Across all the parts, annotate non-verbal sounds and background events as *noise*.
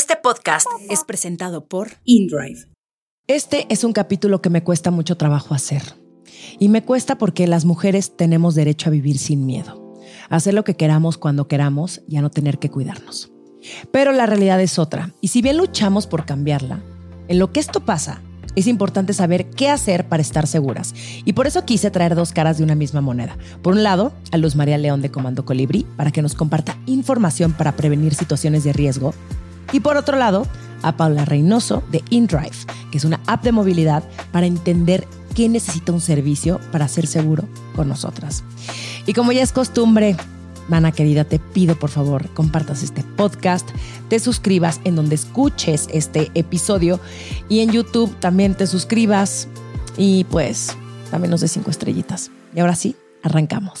Este podcast es presentado por InDrive. Este es un capítulo que me cuesta mucho trabajo hacer. Y me cuesta porque las mujeres tenemos derecho a vivir sin miedo, hacer lo que queramos cuando queramos y a no tener que cuidarnos. Pero la realidad es otra, y si bien luchamos por cambiarla, en lo que esto pasa, es importante saber qué hacer para estar seguras. Y por eso quise traer dos caras de una misma moneda. Por un lado, a Luz María León de Comando Colibrí, para que nos comparta información para prevenir situaciones de riesgo. Y por otro lado, a Paula Reynoso de InDrive, que es una app de movilidad para entender qué necesita un servicio para ser seguro con nosotras. Y como ya es costumbre, Mana querida, te pido por favor compartas este podcast, te suscribas en donde escuches este episodio y en YouTube también te suscribas y pues también nos des cinco estrellitas. Y ahora sí, arrancamos.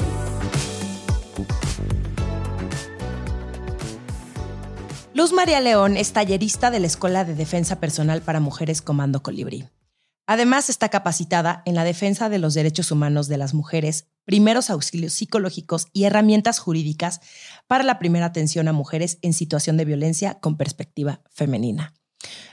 Luz María León es tallerista de la Escuela de Defensa Personal para Mujeres Comando Colibrí. Además, está capacitada en la defensa de los derechos humanos de las mujeres, primeros auxilios psicológicos y herramientas jurídicas para la primera atención a mujeres en situación de violencia con perspectiva femenina.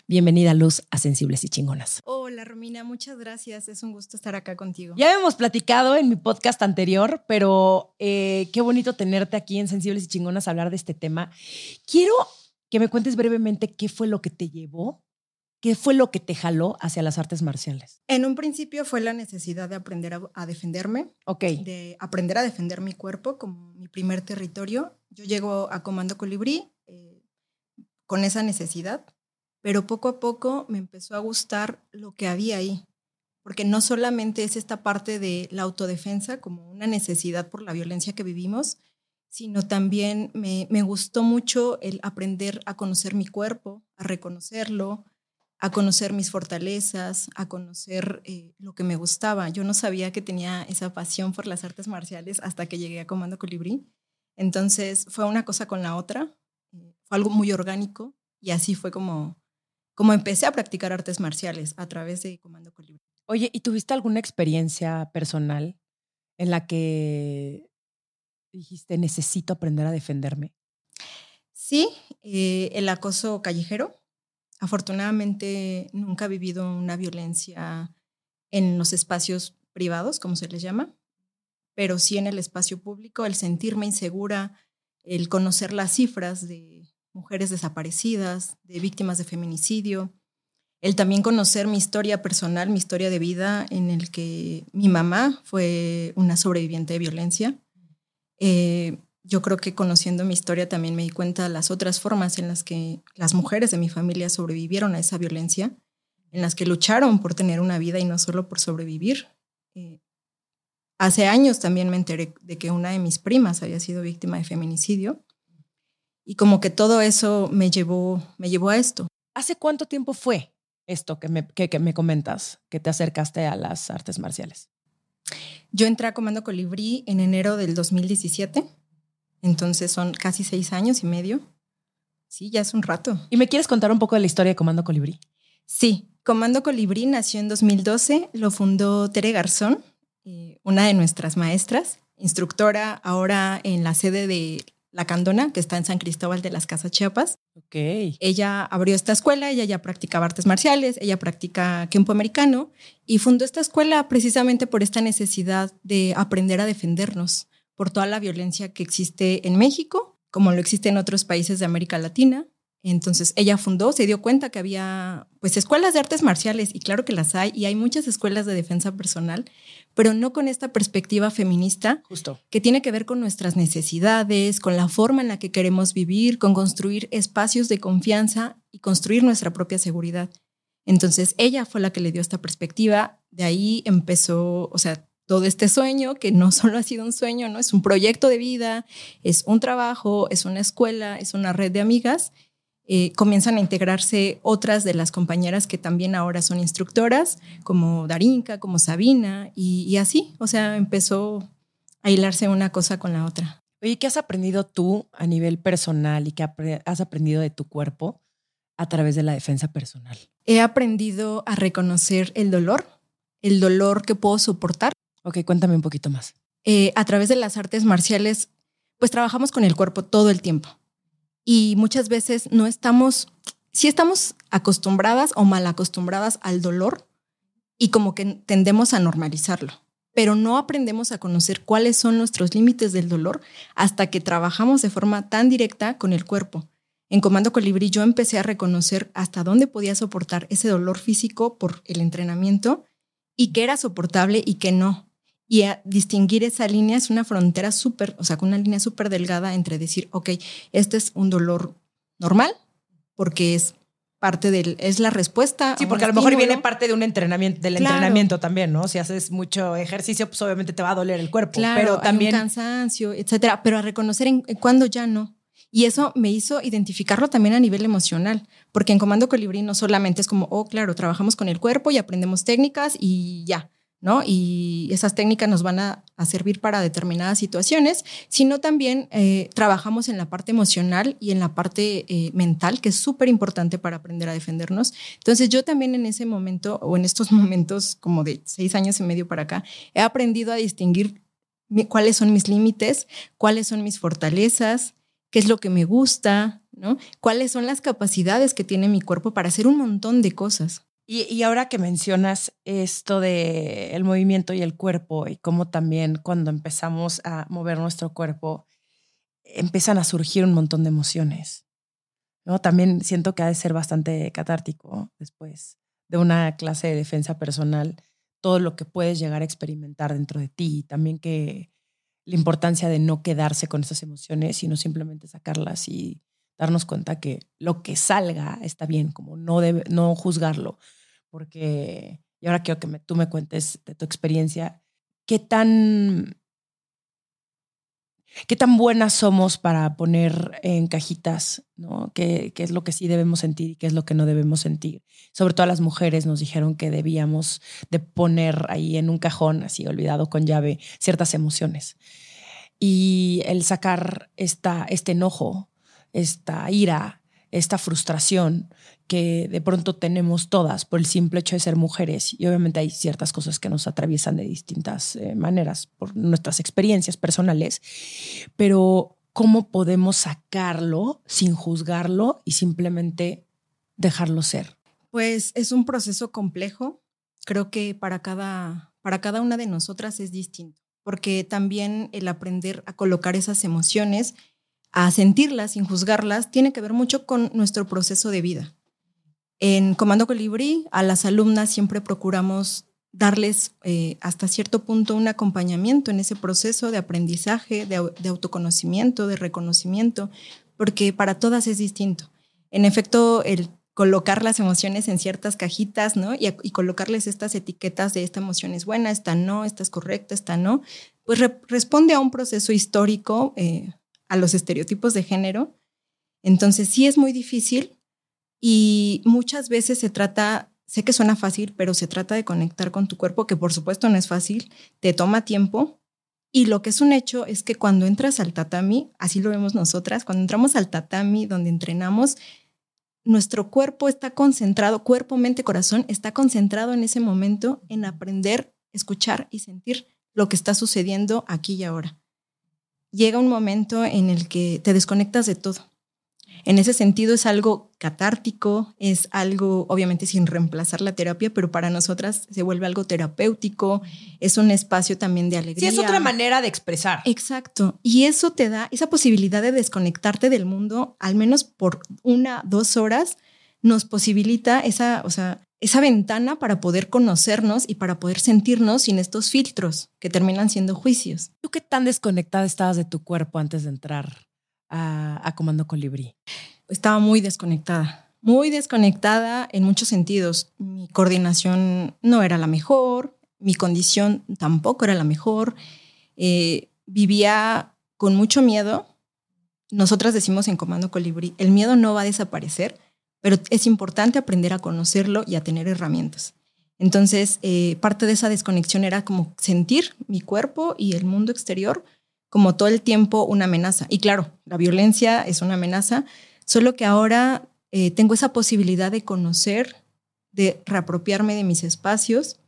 Bienvenida, Luz, a Sensibles y Chingonas. Hola, Romina, muchas gracias. Es un gusto estar acá contigo. Ya hemos platicado en mi podcast anterior, pero eh, qué bonito tenerte aquí en Sensibles y Chingonas a hablar de este tema. Quiero que me cuentes brevemente qué fue lo que te llevó, qué fue lo que te jaló hacia las artes marciales. En un principio fue la necesidad de aprender a, defenderme, Ok. de aprender a defender mi cuerpo como mi primer territorio. Yo llego a Comando Colibrí eh, con esa necesidad, pero poco a poco me empezó a gustar lo que había ahí, porque no solamente es esta parte de la autodefensa como una necesidad por la violencia que vivimos, sino también me, me gustó mucho el aprender a conocer mi cuerpo, a reconocerlo, a conocer mis fortalezas, a conocer eh, lo que me gustaba. Yo no sabía que tenía esa pasión por las artes marciales hasta que llegué a Comando Colibrí. Entonces fue una cosa con la otra, eh, fue algo muy orgánico y así fue como, como empecé a practicar artes marciales a través de Comando Colibrí. Oye, ¿y tuviste alguna experiencia personal en la que dijiste, necesito aprender a defenderme? Sí, eh, el acoso callejero. Afortunadamente nunca he vivido una violencia en los espacios privados, como se les llama, pero sí en el espacio público, el sentirme insegura, el conocer las cifras de mujeres desaparecidas, de víctimas de feminicidio, el también conocer mi historia personal, mi historia de vida, en el que mi mamá fue una sobreviviente de violencia. Eh, yo creo que conociendo mi historia también me di cuenta de las otras formas en las que las mujeres de mi familia sobrevivieron a esa violencia, en las que lucharon por tener una vida y no solo por sobrevivir. Eh, hace años también me enteré de que una de mis primas había sido víctima de feminicidio y como que todo eso me llevó, me llevó a esto. ¿Hace cuánto tiempo fue esto que me, que, que me comentas, que te acercaste a las artes marciales? Yo entré a Comando Colibrí en enero del 2017 entonces son casi seis años y medio. Sí, ya es un rato. ¿Y me quieres contar un poco de la historia de Comando Colibrí? Sí, Comando Colibrí nació en 2012, lo fundó Tere Garzón, eh, una de nuestras maestras, instructora ahora en la sede de La Candona, que está en San Cristóbal de las Casas Chiapas. Ok. Ella abrió esta escuela, ella ya practicaba artes marciales, ella practica kempo americano y fundó esta escuela precisamente por esta necesidad de aprender a defendernos por toda la violencia que existe en México, como lo existe en otros países de América Latina. Entonces ella fundó, se dio cuenta que había pues escuelas de artes marciales y claro que las hay y hay muchas escuelas de defensa personal, pero no con esta perspectiva feminista Justo. que tiene que ver con nuestras necesidades, con la forma en la que queremos vivir, con construir espacios de confianza y construir nuestra propia seguridad. Entonces ella fue la que le dio esta perspectiva, de ahí empezó, o sea, todo este sueño, que no *laughs* solo ha sido un sueño, ¿no? Es un proyecto de vida, es un trabajo, es una escuela, es una red de amigas. Eh, comienzan a integrarse otras de las compañeras que también ahora son instructoras, como Darinka, como Sabina, y, así, o sea, empezó a hilarse una cosa con la otra. Oye, ¿qué has aprendido tú a nivel personal y qué has aprendido de tu cuerpo a través de la defensa personal? He aprendido a reconocer el dolor, el dolor que puedo soportar. Ok, cuéntame un poquito más. Eh, a través de las artes marciales, pues trabajamos con el cuerpo todo el tiempo y muchas veces no estamos, sí estamos acostumbradas o mal acostumbradas al dolor y como que tendemos a normalizarlo, pero no aprendemos a conocer cuáles son nuestros límites del dolor hasta que trabajamos de forma tan directa con el cuerpo. En Comando Colibrí yo empecé a reconocer hasta dónde podía soportar ese dolor físico por el entrenamiento y qué era soportable y qué no y a distinguir esa línea es una frontera súper, o sea, con una línea súper delgada entre decir, ok, este es un dolor normal, porque es parte del, es la respuesta. Sí, porque a, lo mejor viene parte de un entrenamiento, del entrenamiento también, ¿no? Si haces mucho ejercicio, pues obviamente te va a doler el cuerpo. Claro, pero también. Hay un cansancio, etcétera. Pero a reconocer en, en cuándo ya no. Y eso me hizo identificarlo también a nivel emocional, porque en Comando Colibrí no solamente es como, oh, claro, trabajamos con el cuerpo y aprendemos técnicas y ya ¿no? Y esas técnicas nos van a, servir para determinadas situaciones, sino también eh, trabajamos en la parte emocional y en la parte eh, mental, que es súper importante para aprender a defendernos. Entonces yo también en ese momento, o en estos *laughs* momentos como de seis años y medio para acá, he aprendido a distinguir cuáles son mis límites, cuáles son mis fortalezas, qué es lo que me gusta, ¿no? Cuáles son las capacidades que tiene mi cuerpo para hacer un montón de cosas. Y, ahora que mencionas esto de el movimiento y el cuerpo y cómo también cuando empezamos a mover nuestro cuerpo empiezan a surgir un montón de emociones. ¿no? También siento que ha de ser bastante catártico después de una clase de defensa personal, todo lo que puedes llegar a experimentar dentro de ti y también que la importancia de no quedarse con esas emociones, sino simplemente sacarlas y darnos cuenta que lo que salga está bien, como no, debe, no juzgarlo, porque, y ahora quiero que tú me cuentes de tu experiencia, ¿qué tan, qué tan buenas somos para poner en cajitas, ¿no? ¿Qué, ¿Qué, es lo que sí debemos sentir y qué es lo que no debemos sentir? Sobre todo a las mujeres nos dijeron que debíamos de poner ahí en un cajón, así olvidado con llave, ciertas emociones. Y el sacar esta, este enojo, esta ira, esta frustración que de pronto tenemos todas por el simple hecho de ser mujeres. Y obviamente hay ciertas cosas que nos atraviesan de distintas eh, maneras por nuestras experiencias personales, pero ¿cómo podemos sacarlo sin juzgarlo y simplemente dejarlo ser? Pues es un proceso complejo. Creo que para cada, para cada una de nosotras es distinto, porque también el aprender a colocar esas emociones a sentirlas sin juzgarlas tiene que ver mucho con nuestro proceso de vida. En Comando Colibrí, a las alumnas siempre procuramos darles eh, hasta cierto punto un acompañamiento en ese proceso de aprendizaje, de, autoconocimiento, de reconocimiento, porque para todas es distinto. En efecto, el colocar las emociones en ciertas cajitas, ¿no? Y, colocarles estas etiquetas de esta emoción es buena, esta no, esta es correcta, esta no, pues responde a un proceso histórico eh, a los estereotipos de género. Entonces sí es muy difícil y muchas veces se trata, sé que suena fácil, pero se trata de conectar con tu cuerpo, que por supuesto no es fácil, te toma tiempo. Y lo que es un hecho es que cuando entras al tatami, así lo vemos nosotras, cuando entramos al tatami donde entrenamos, nuestro cuerpo está concentrado, cuerpo, mente, corazón, está concentrado en ese momento en aprender, escuchar y sentir lo que está sucediendo aquí y ahora llega un momento en el que te desconectas de todo. En ese sentido es algo catártico, es algo obviamente sin reemplazar la terapia, pero para nosotras se vuelve algo terapéutico, es un espacio también de alegría. Sí, es otra manera de expresar. Exacto. Y eso te da esa posibilidad de desconectarte del mundo, al menos por una, dos horas, nos posibilita esa, o sea, esa ventana para poder conocernos y para poder sentirnos sin estos filtros que terminan siendo juicios. ¿Tú qué tan desconectada estabas de tu cuerpo antes de entrar a, Comando Colibrí? Estaba muy desconectada, muy desconectada en muchos sentidos. Mi coordinación no era la mejor, mi condición tampoco era la mejor. Eh, vivía con mucho miedo nosotras decimos en Comando Colibrí, el miedo no va a desaparecer, pero es importante aprender a conocerlo y a tener herramientas. Entonces, eh, parte de esa desconexión era como sentir mi cuerpo y el mundo exterior como todo el tiempo una amenaza. Y claro, la violencia es una amenaza, solo que ahora eh, tengo esa posibilidad de conocer, de reapropiarme de mis espacios.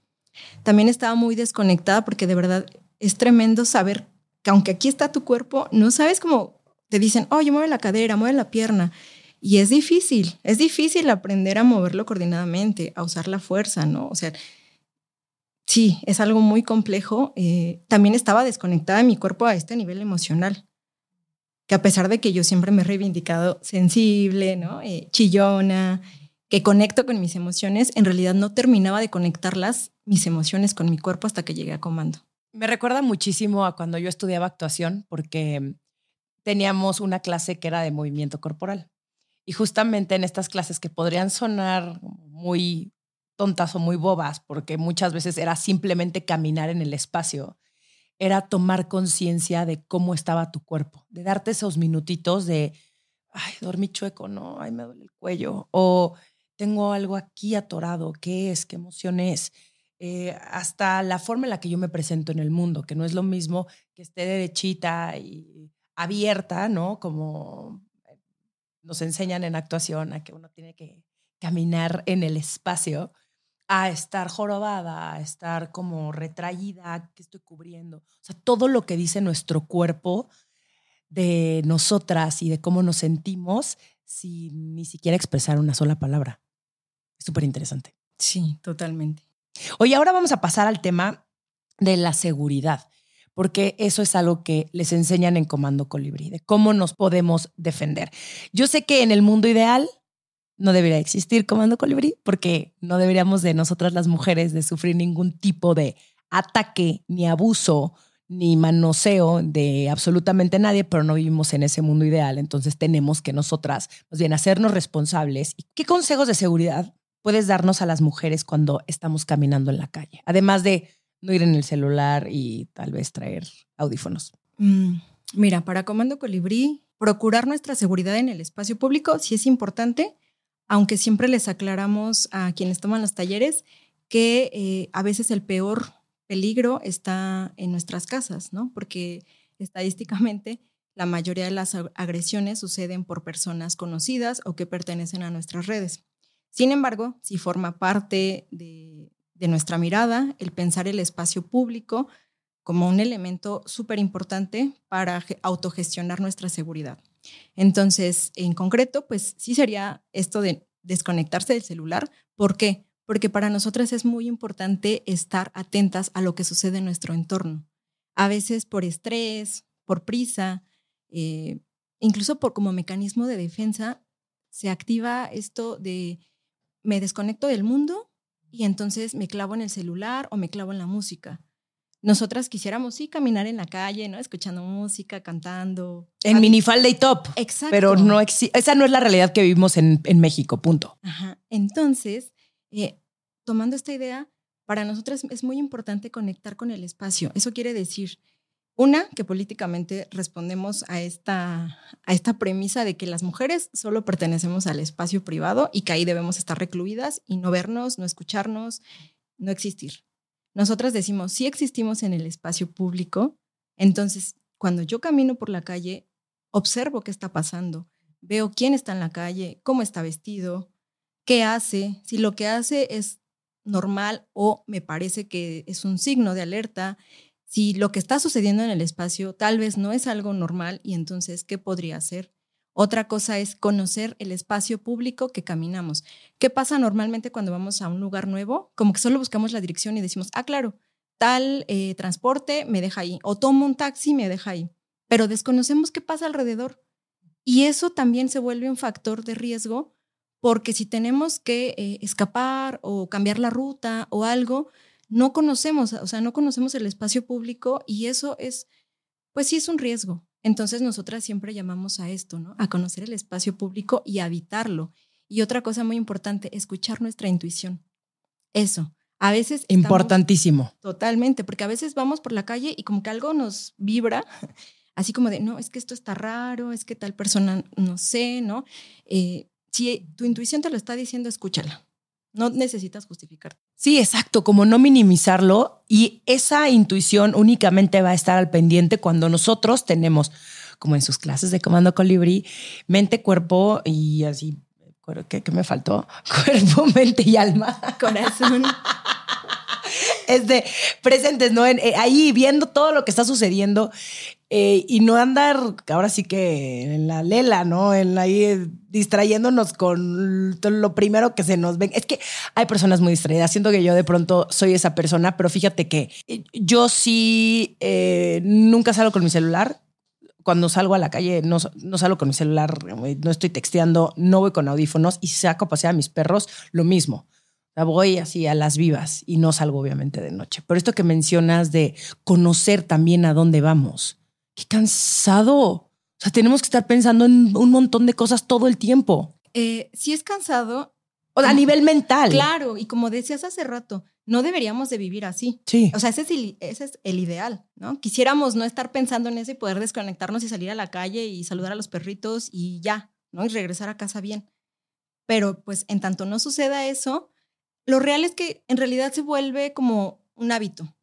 También estaba muy desconectada porque de verdad es tremendo saber que aunque aquí está tu cuerpo, no sabes cómo te dicen, oye, mueve la cadera, mueve la pierna. Y es difícil, es difícil aprender a moverlo coordinadamente, a usar la fuerza, ¿no? O sea, sí, es algo muy complejo. Eh, también estaba desconectada de mi cuerpo a este nivel emocional, que a pesar de que yo siempre me he reivindicado sensible, ¿no? Eh, chillona, que conecto con mis emociones, en realidad no terminaba de conectarlas, mis emociones con mi cuerpo hasta que llegué a comando. Me recuerda muchísimo a cuando yo estudiaba actuación, porque teníamos una clase que era de movimiento corporal. Y justamente en estas clases que podrían sonar muy tontas o muy bobas, porque muchas veces era simplemente caminar en el espacio, era tomar conciencia de cómo estaba tu cuerpo, de darte esos minutitos de, ay, dormí chueco, no, ay, me duele el cuello, o tengo algo aquí atorado, ¿qué es? ¿Qué emoción es? Eh, hasta la forma en la que yo me presento en el mundo, que no es lo mismo que esté derechita y abierta, ¿no? Como nos enseñan en actuación a que uno tiene que caminar en el espacio, a estar jorobada, a estar como retraída, que estoy cubriendo. O sea, todo lo que dice nuestro cuerpo de nosotras y de cómo nos sentimos sin ni siquiera expresar una sola palabra. Es súper interesante. Sí, totalmente. Oye, ahora vamos a pasar al tema de la seguridad porque eso es algo que les enseñan en Comando Colibrí, de cómo nos podemos defender. Yo sé que en el mundo ideal no debería existir Comando Colibrí, porque no deberíamos de nosotras las mujeres de sufrir ningún tipo de ataque, ni abuso, ni manoseo de absolutamente nadie, pero no vivimos en ese mundo ideal, entonces tenemos que nosotras, más bien, hacernos responsables. ¿Y qué consejos de seguridad puedes darnos a las mujeres cuando estamos caminando en la calle? Además de no ir en el celular y tal vez traer audífonos? Mm, mira, para Comando Colibrí, procurar nuestra seguridad en el espacio público sí es importante, aunque siempre les aclaramos a quienes toman los talleres que eh, a veces el peor peligro está en nuestras casas, ¿no? Porque estadísticamente la mayoría de las agresiones suceden por personas conocidas o que pertenecen a nuestras redes. Sin embargo, si forma parte de, de nuestra mirada, el pensar el espacio público como un elemento súper importante para autogestionar nuestra seguridad. Entonces, en concreto, pues sí sería esto de desconectarse del celular. ¿Por qué? Porque para nosotras es muy importante estar atentas a lo que sucede en nuestro entorno. A veces por estrés, por prisa, eh, incluso por como mecanismo de defensa, se activa esto de me desconecto del mundo y entonces me clavo en el celular o me clavo en la música. Nosotras quisiéramos sí caminar en la calle, ¿no? Escuchando música, cantando. En minifalda y top. Exacto. Pero no esa no es la realidad que vivimos en, en México, punto. Ajá. Entonces, eh, tomando esta idea, para nosotras es muy importante conectar con el espacio. Eso quiere decir, una, que políticamente respondemos a esta, a esta premisa de que las mujeres solo pertenecemos al espacio privado y que ahí debemos estar recluidas y no vernos, no escucharnos, no existir. Nosotras decimos, si existimos en el espacio público, entonces cuando yo camino por la calle, observo qué está pasando, veo quién está en la calle, cómo está vestido, qué hace, si lo que hace es normal o me parece que es un signo de alerta, si lo que está sucediendo en el espacio tal vez no es algo normal y entonces, ¿qué podría ser? Otra cosa es conocer el espacio público que caminamos. ¿Qué pasa normalmente cuando vamos a un lugar nuevo? Como que solo buscamos la dirección y decimos, ah, claro, tal eh, transporte me deja ahí, o tomo un taxi me deja ahí, pero desconocemos qué pasa alrededor. Y eso también se vuelve un factor de riesgo porque si tenemos que eh, escapar o cambiar la ruta o algo, no conocemos, o sea, no conocemos el espacio público y eso es, pues sí es un riesgo. Entonces nosotras siempre llamamos a esto, ¿no? A conocer el espacio público y habitarlo. Y otra cosa muy importante, escuchar nuestra intuición. Eso. A veces... Importantísimo. Totalmente, porque a veces vamos por la calle y como que algo nos vibra, *laughs* así como de, no, es que esto está raro, es que tal persona, no sé, ¿no? Eh, si tu intuición te lo está diciendo, escúchala. No necesitas justificar. Sí, exacto, como no minimizarlo y esa intuición únicamente va a estar al pendiente cuando nosotros tenemos, como en sus clases de Comando Colibrí, mente, cuerpo y así, ¿qué, qué me faltó? *laughs* Cuerpo, mente y alma. Corazón. *laughs* es de presentes, ¿no? Eh, ahí viendo todo lo que está sucediendo eh, y no andar, ahora sí que en la lela, ¿no? En ahí eh, distrayéndonos con lo primero que se nos ven. Es que hay personas muy distraídas. Siento que yo de pronto soy esa persona, pero fíjate que yo sí nunca salgo con mi celular. Cuando salgo a la calle, no, no salgo con mi celular, no estoy texteando, no voy con audífonos y saco a a mis perros, lo mismo voy así a las vivas y no salgo obviamente de noche. Pero esto que mencionas de conocer también a dónde vamos, qué cansado. O sea, tenemos que estar pensando en un montón de cosas todo el tiempo. Eh, si es cansado. O a nivel mental. Claro, y como decías hace rato, no deberíamos de vivir así. Sí. O sea, ese es, el, ese es el ideal, ¿no? Quisiéramos no estar pensando en eso y poder desconectarnos y salir a la calle y saludar a los perritos y ya, ¿no? Y regresar a casa bien. Pero pues en tanto no suceda eso, lo real es que en realidad se vuelve como un hábito.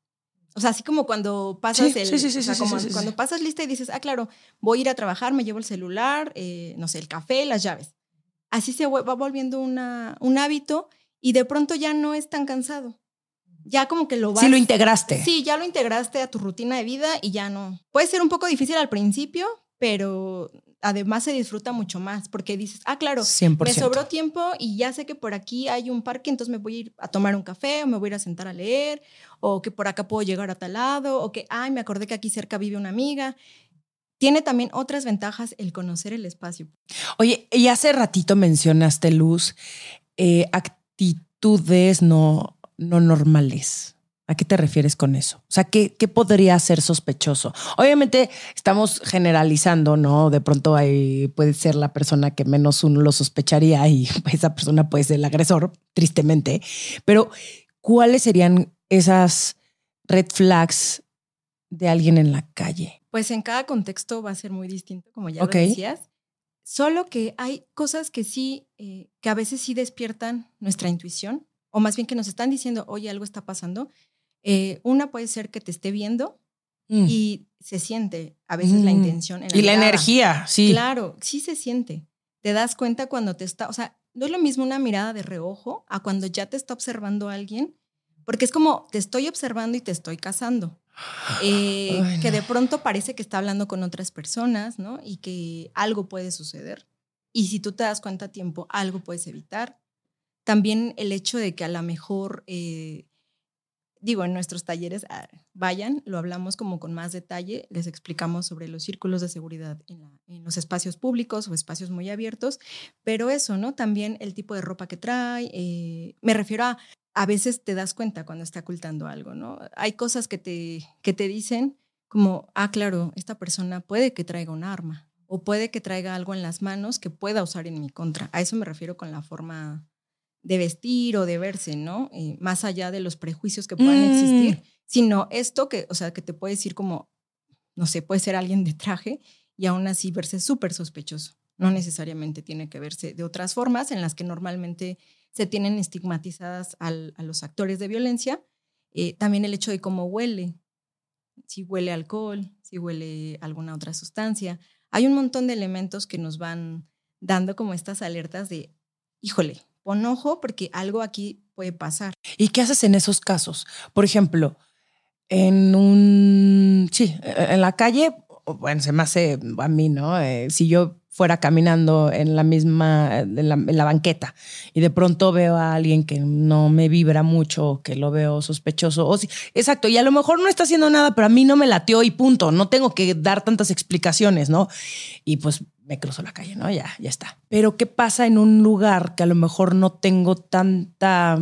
O sea, así como cuando pasas el, cuando pasas lista y dices, ah, claro, voy a ir a trabajar, me llevo el celular, eh, no sé, el café, las llaves. Así se va volviendo una, un hábito y de pronto ya no es tan cansado. Ya como que lo vas. Sí, lo integraste. Sí, ya lo integraste a tu rutina de vida y ya no. Puede ser un poco difícil al principio, pero además se disfruta mucho más porque dices, ah, claro, me sobró tiempo y ya sé que por aquí hay un parque, entonces me voy a ir a tomar un café o me voy a ir a sentar a leer o que por acá puedo llegar a tal lado o que, ay, me acordé que aquí cerca vive una amiga. Tiene también otras ventajas el conocer el espacio. Oye, y hace ratito mencionaste, Luz, eh, actitudes no, no normales. ¿A qué te refieres con eso? O sea, ¿qué, ¿qué, podría ser sospechoso? Obviamente estamos generalizando, ¿no? De pronto ahí puede ser la persona que menos uno lo sospecharía y *laughs* esa persona puede ser el agresor, tristemente. Pero, ¿cuáles serían esas red flags de alguien en la calle? Pues en cada contexto va a ser muy distinto, como ya lo decías. Solo que hay cosas que sí, eh, que a veces sí despiertan nuestra intuición, o más bien que nos están diciendo, oye, algo está pasando, eh, una puede ser que te esté viendo mm. y se siente a veces la mm. intención. y la energía, sí. Claro, sí se siente. Te das cuenta cuando te está, o sea, no es lo mismo una mirada de reojo a cuando ya te está observando alguien, porque es como te estoy observando y te estoy casando. *sighs* Eh, que de pronto parece que está hablando con otras personas, ¿no? Y que algo puede suceder. Y si tú te das cuenta a tiempo, algo puedes evitar. También el hecho de que a lo mejor eh, digo, en nuestros talleres, ah, vayan, lo hablamos como con más detalle, les explicamos sobre los círculos de seguridad en, los espacios públicos o espacios muy abiertos, pero eso, ¿no? También el tipo de ropa que trae, eh, me refiero a, a veces te das cuenta cuando está ocultando algo, ¿no? Hay cosas que te, que te dicen como, ah, claro, esta persona puede que traiga un arma o puede que traiga algo en las manos que pueda usar en mi contra. A eso me refiero con la forma de vestir o de verse, ¿no? Eh, más allá de los prejuicios que puedan existir, mm. sino esto que, o sea, que te puede decir como, no sé, puede ser alguien de traje y aún así verse súper sospechoso. No necesariamente tiene que verse de otras formas en las que normalmente se tienen estigmatizadas a los actores de violencia. Eh, también el hecho de cómo huele, si huele alcohol, si huele alguna otra sustancia. Hay un montón de elementos que nos van dando como estas alertas de, híjole, pon ojo porque algo aquí puede pasar. ¿Y qué haces en esos casos? Por ejemplo, en un, sí, en la calle, bueno, se me hace a mí, ¿no? Eh, si yo fuera caminando en la misma, en la, banqueta y de pronto veo a alguien que no me vibra mucho, que lo veo sospechoso, o sí, exacto, y a lo mejor no está haciendo nada, pero a mí no me latió y punto, no tengo que dar tantas explicaciones, ¿no? Y pues me cruzo la calle, ¿no? Ya, ya está. Pero ¿qué pasa en un lugar que a lo mejor no tengo tanta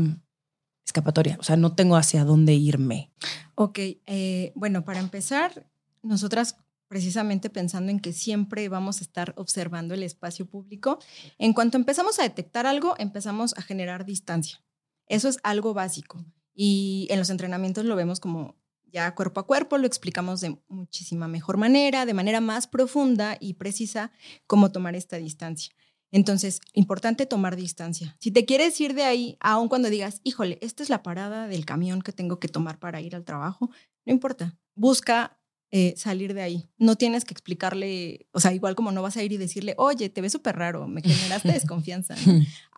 escapatoria? O sea, no tengo hacia dónde irme. Ok, eh, bueno, para empezar, nosotras precisamente pensando en que siempre vamos a estar observando el espacio público, en cuanto empezamos a detectar algo, empezamos a generar distancia. Eso es algo básico. Y en los entrenamientos lo vemos como ya cuerpo a cuerpo lo explicamos de muchísima mejor manera, de manera más profunda y precisa cómo tomar esta distancia. Entonces, importante tomar distancia. Si te quieres ir de ahí, aun cuando digas, híjole, esta es la parada del camión que tengo que tomar para ir al trabajo, no importa. Busca eh, salir de ahí. No tienes que explicarle, o sea, igual como no vas a ir y decirle, oye, te ves súper raro, me generaste *laughs* desconfianza.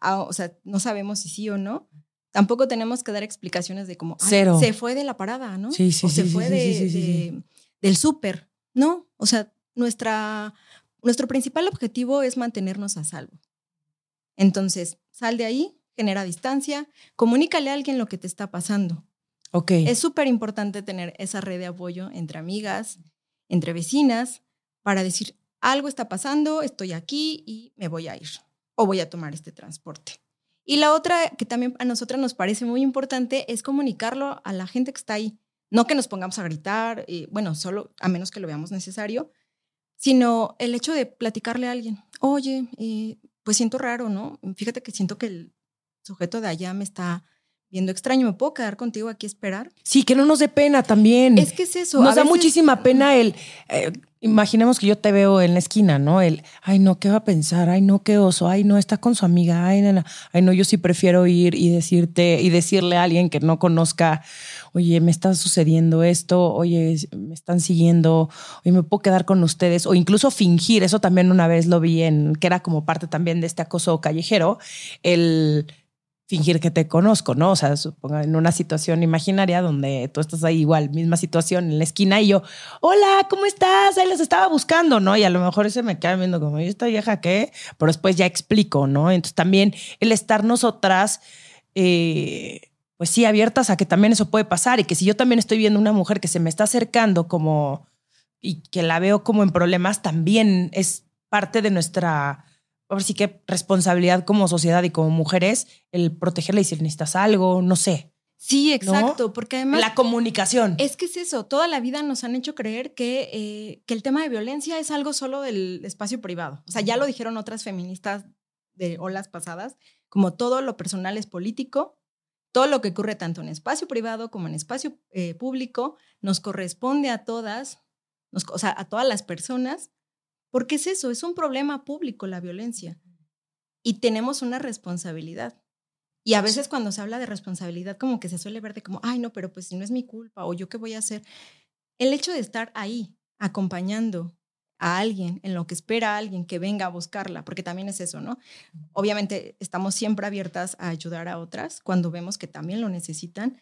Ah, o sea, no sabemos si sí o no. Tampoco tenemos que dar explicaciones de cómo se fue de la parada, ¿no? Sí, sí, o se fue de, del súper. No, o sea, nuestra, nuestro principal objetivo es mantenernos a salvo. Entonces, sal de ahí, genera distancia, comunícale a alguien lo que te está pasando. Es súper importante tener esa red de apoyo entre amigas, entre vecinas, para decir, algo está pasando, estoy aquí y me voy a ir o voy a tomar este transporte. Y la otra que también a nosotras nos parece muy importante es comunicarlo a la gente que está ahí. No que nos pongamos a gritar, eh, bueno, solo a menos que lo veamos necesario, sino el hecho de platicarle a alguien, oye, eh, pues siento raro, ¿no? Fíjate que siento que el sujeto de allá me está viendo extraño, ¿me puedo quedar contigo aquí a esperar? Sí, que no nos dé pena también. Es que es eso. Nos da muchísima pena el, eh, imaginemos que yo te veo en la esquina, ¿no? El, ay, no, ¿qué va a pensar? Ay, no, qué oso. Ay, no, está con su amiga. Ay, no, ay, no yo sí prefiero ir y decirte y decirle a alguien que no conozca, oye, me está sucediendo esto, oye, me están siguiendo, oye, me puedo quedar con ustedes, o incluso fingir. Eso también una vez lo vi en, que era como parte también de este acoso callejero, el fingir que te conozco, ¿no? O sea, suponga en una situación imaginaria donde tú estás ahí igual, misma situación en la esquina y yo, hola, ¿cómo estás? Ahí los estaba buscando, ¿no? Y a lo mejor ese me queda viendo como, ¿y esta vieja qué? Pero después ya explico, ¿no? Entonces también el estar nosotras, eh, pues sí, abiertas a que también eso puede pasar y que si yo también estoy viendo una mujer que se me está acercando como y que la veo como en problemas, también es parte de nuestra ahora sí que responsabilidad como sociedad y como mujeres el protegerla y si necesitas algo, no sé. Sí, exacto, porque además... La comunicación. Es que es eso, toda la vida nos han hecho creer que, eh, que el tema de violencia es algo solo del espacio privado. O sea, ya lo dijeron otras feministas de olas pasadas, como todo lo personal es político, todo lo que ocurre tanto en espacio privado como en espacio eh, público nos corresponde a todas, o sea, a todas las personas porque es eso, es un problema público la violencia. Y tenemos una responsabilidad. Y a veces cuando se habla de responsabilidad, como que se suele ver de como, ay, no, pero pues si no es mi culpa o yo qué voy a hacer. El hecho de estar ahí, acompañando a alguien en lo que espera a alguien que venga a buscarla, porque también es eso, ¿no? Obviamente estamos siempre abiertas a ayudar a otras cuando vemos que también lo necesitan,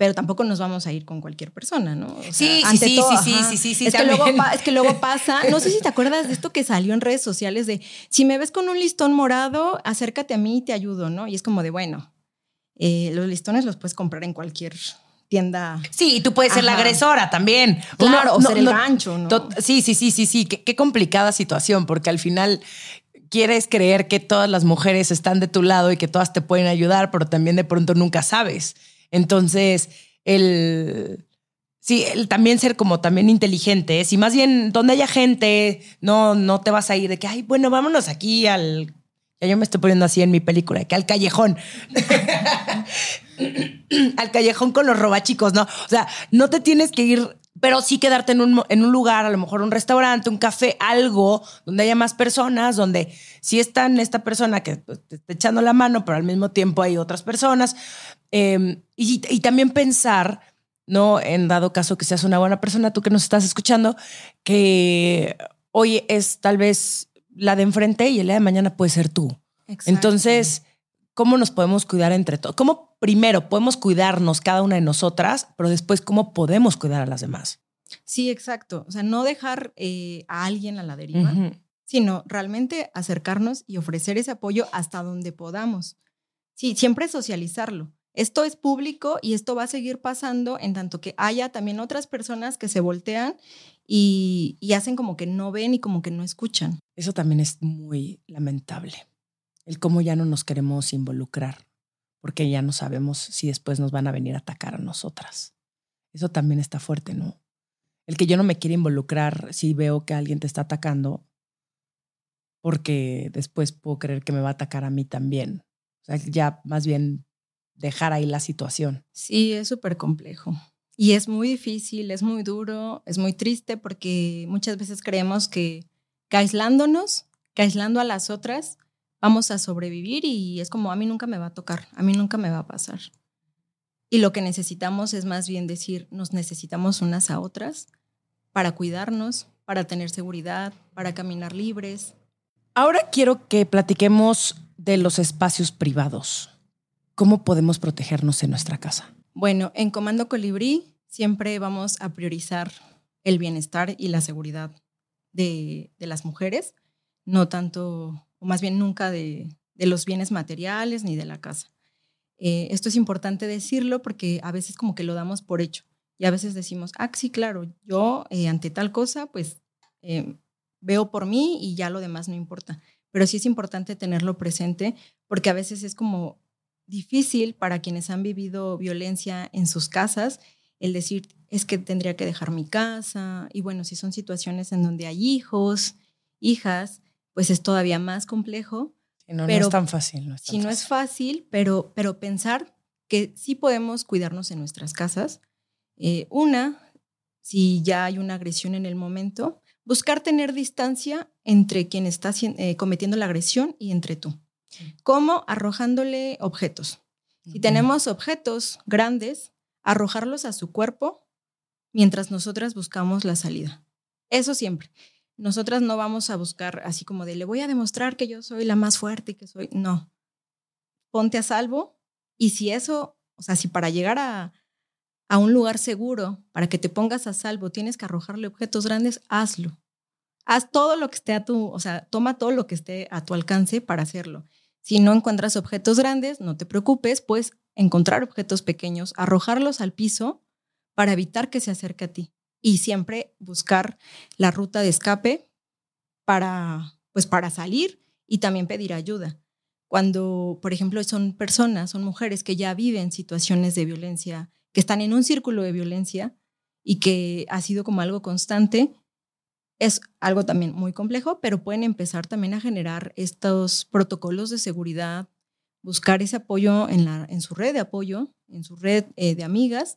pero tampoco nos vamos a ir con cualquier persona, ¿no? sí, sí, sí, sí, sí, sí, sí, es, que luego, es que luego *laughs* pasa, no sé si te acuerdas de esto que salió en redes sociales de, si me ves con un listón morado, acércate a mí y te ayudo, ¿no? Y es como de, bueno, eh, los listones los puedes comprar en cualquier tienda. Sí, y tú puedes ser la agresora también. Claro, o ser el gancho, ¿no? Sí, sí, sí, sí, sí, qué, qué complicada situación, porque al final quieres creer que todas las mujeres están de tu lado y que todas te pueden ayudar, pero también de pronto nunca sabes. Entonces, el... Sí, el también ser como también inteligente. Si más bien donde haya gente, no, no te vas a ir de que, ay, bueno, vámonos aquí al... Ya yo me estoy poniendo así en mi película, que al callejón. *laughs* al callejón con los robachicos, ¿no? O sea, no te tienes que ir pero sí quedarte en un, en un, lugar, a lo mejor un restaurante, un café, algo donde haya más personas, donde sí están esta persona que pues, te está echando la mano, pero al mismo tiempo hay otras personas. Em, y, y, también pensar, ¿no? En dado caso que seas una buena persona, tú que nos estás escuchando, que hoy es tal vez la de enfrente y el día de mañana puede ser tú. Entonces, ¿cómo nos podemos cuidar entre todos? ¿Cómo primero podemos cuidarnos cada una de nosotras, pero después cómo podemos cuidar a las demás. Sí, exacto. O sea, no dejar eh, a alguien a la deriva, sino realmente acercarnos y ofrecer ese apoyo hasta donde podamos. Sí, siempre socializarlo. Esto es público y esto va a seguir pasando en tanto que haya también otras personas que se voltean y, y hacen como que no ven y como que no escuchan. Eso también es muy lamentable, el cómo ya no nos queremos involucrar porque ya no sabemos si después nos van a venir a atacar a nosotras. Eso también está fuerte, ¿no? El que yo no me quiera involucrar si veo que alguien te está atacando, porque después puedo creer que me va a atacar a mí también. O sea, ya más bien dejar ahí la situación. Sí, es súper complejo. Y es muy difícil, es muy duro, es muy triste porque muchas veces creemos que, que aislándonos, aislando a las otras, vamos a sobrevivir y es como a mí nunca me va a tocar, a mí nunca me va a pasar. Y lo que necesitamos es más bien decir, nos necesitamos unas a otras para cuidarnos, para tener seguridad, para caminar libres. Ahora quiero que platiquemos de los espacios privados. ¿Cómo podemos protegernos en nuestra casa? Bueno, en Comando Colibrí siempre vamos a priorizar el bienestar y la seguridad de, las mujeres, no tanto, o más bien nunca de, los bienes materiales ni de la casa. Eh, esto es importante decirlo porque a veces como que lo damos por hecho y a veces decimos, ah, sí, claro, yo eh, ante tal cosa, pues eh, veo por mí y ya lo demás no importa. Pero sí es importante tenerlo presente porque a veces es como difícil para quienes han vivido violencia en sus casas el decir, es que tendría que dejar mi casa. Y bueno, si son situaciones en donde hay hijos, hijas, pues es todavía más complejo. no, pero, no es tan fácil. No si no es fácil, pero, pero pensar que sí podemos cuidarnos en nuestras casas. Eh, una, si ya hay una agresión en el momento, buscar tener distancia entre quien está eh, cometiendo la agresión y entre tú. ¿Cómo? Arrojándole objetos. Si tenemos objetos grandes, arrojarlos a su cuerpo mientras nosotras buscamos la salida. Eso siempre. Nosotras no vamos a buscar así como de le voy a demostrar que yo soy la más fuerte y que soy. No. Ponte a salvo y si eso, o sea, si para llegar a, a un lugar seguro, para que te pongas a salvo, tienes que arrojarle objetos grandes, hazlo. Haz todo lo que esté a tu, o sea, toma todo lo que esté a tu alcance para hacerlo. Si no encuentras objetos grandes, no te preocupes, pues encontrar objetos pequeños, arrojarlos al piso para evitar que se acerque a ti y siempre buscar la ruta de escape para pues para salir y también pedir ayuda. Cuando, por ejemplo, son personas, son mujeres que ya viven situaciones de violencia, que están en un círculo de violencia y que ha sido como algo constante, es algo también muy complejo, pero pueden empezar también a generar estos protocolos de seguridad, buscar ese apoyo en, la, en su red de apoyo, en su red eh, de amigas,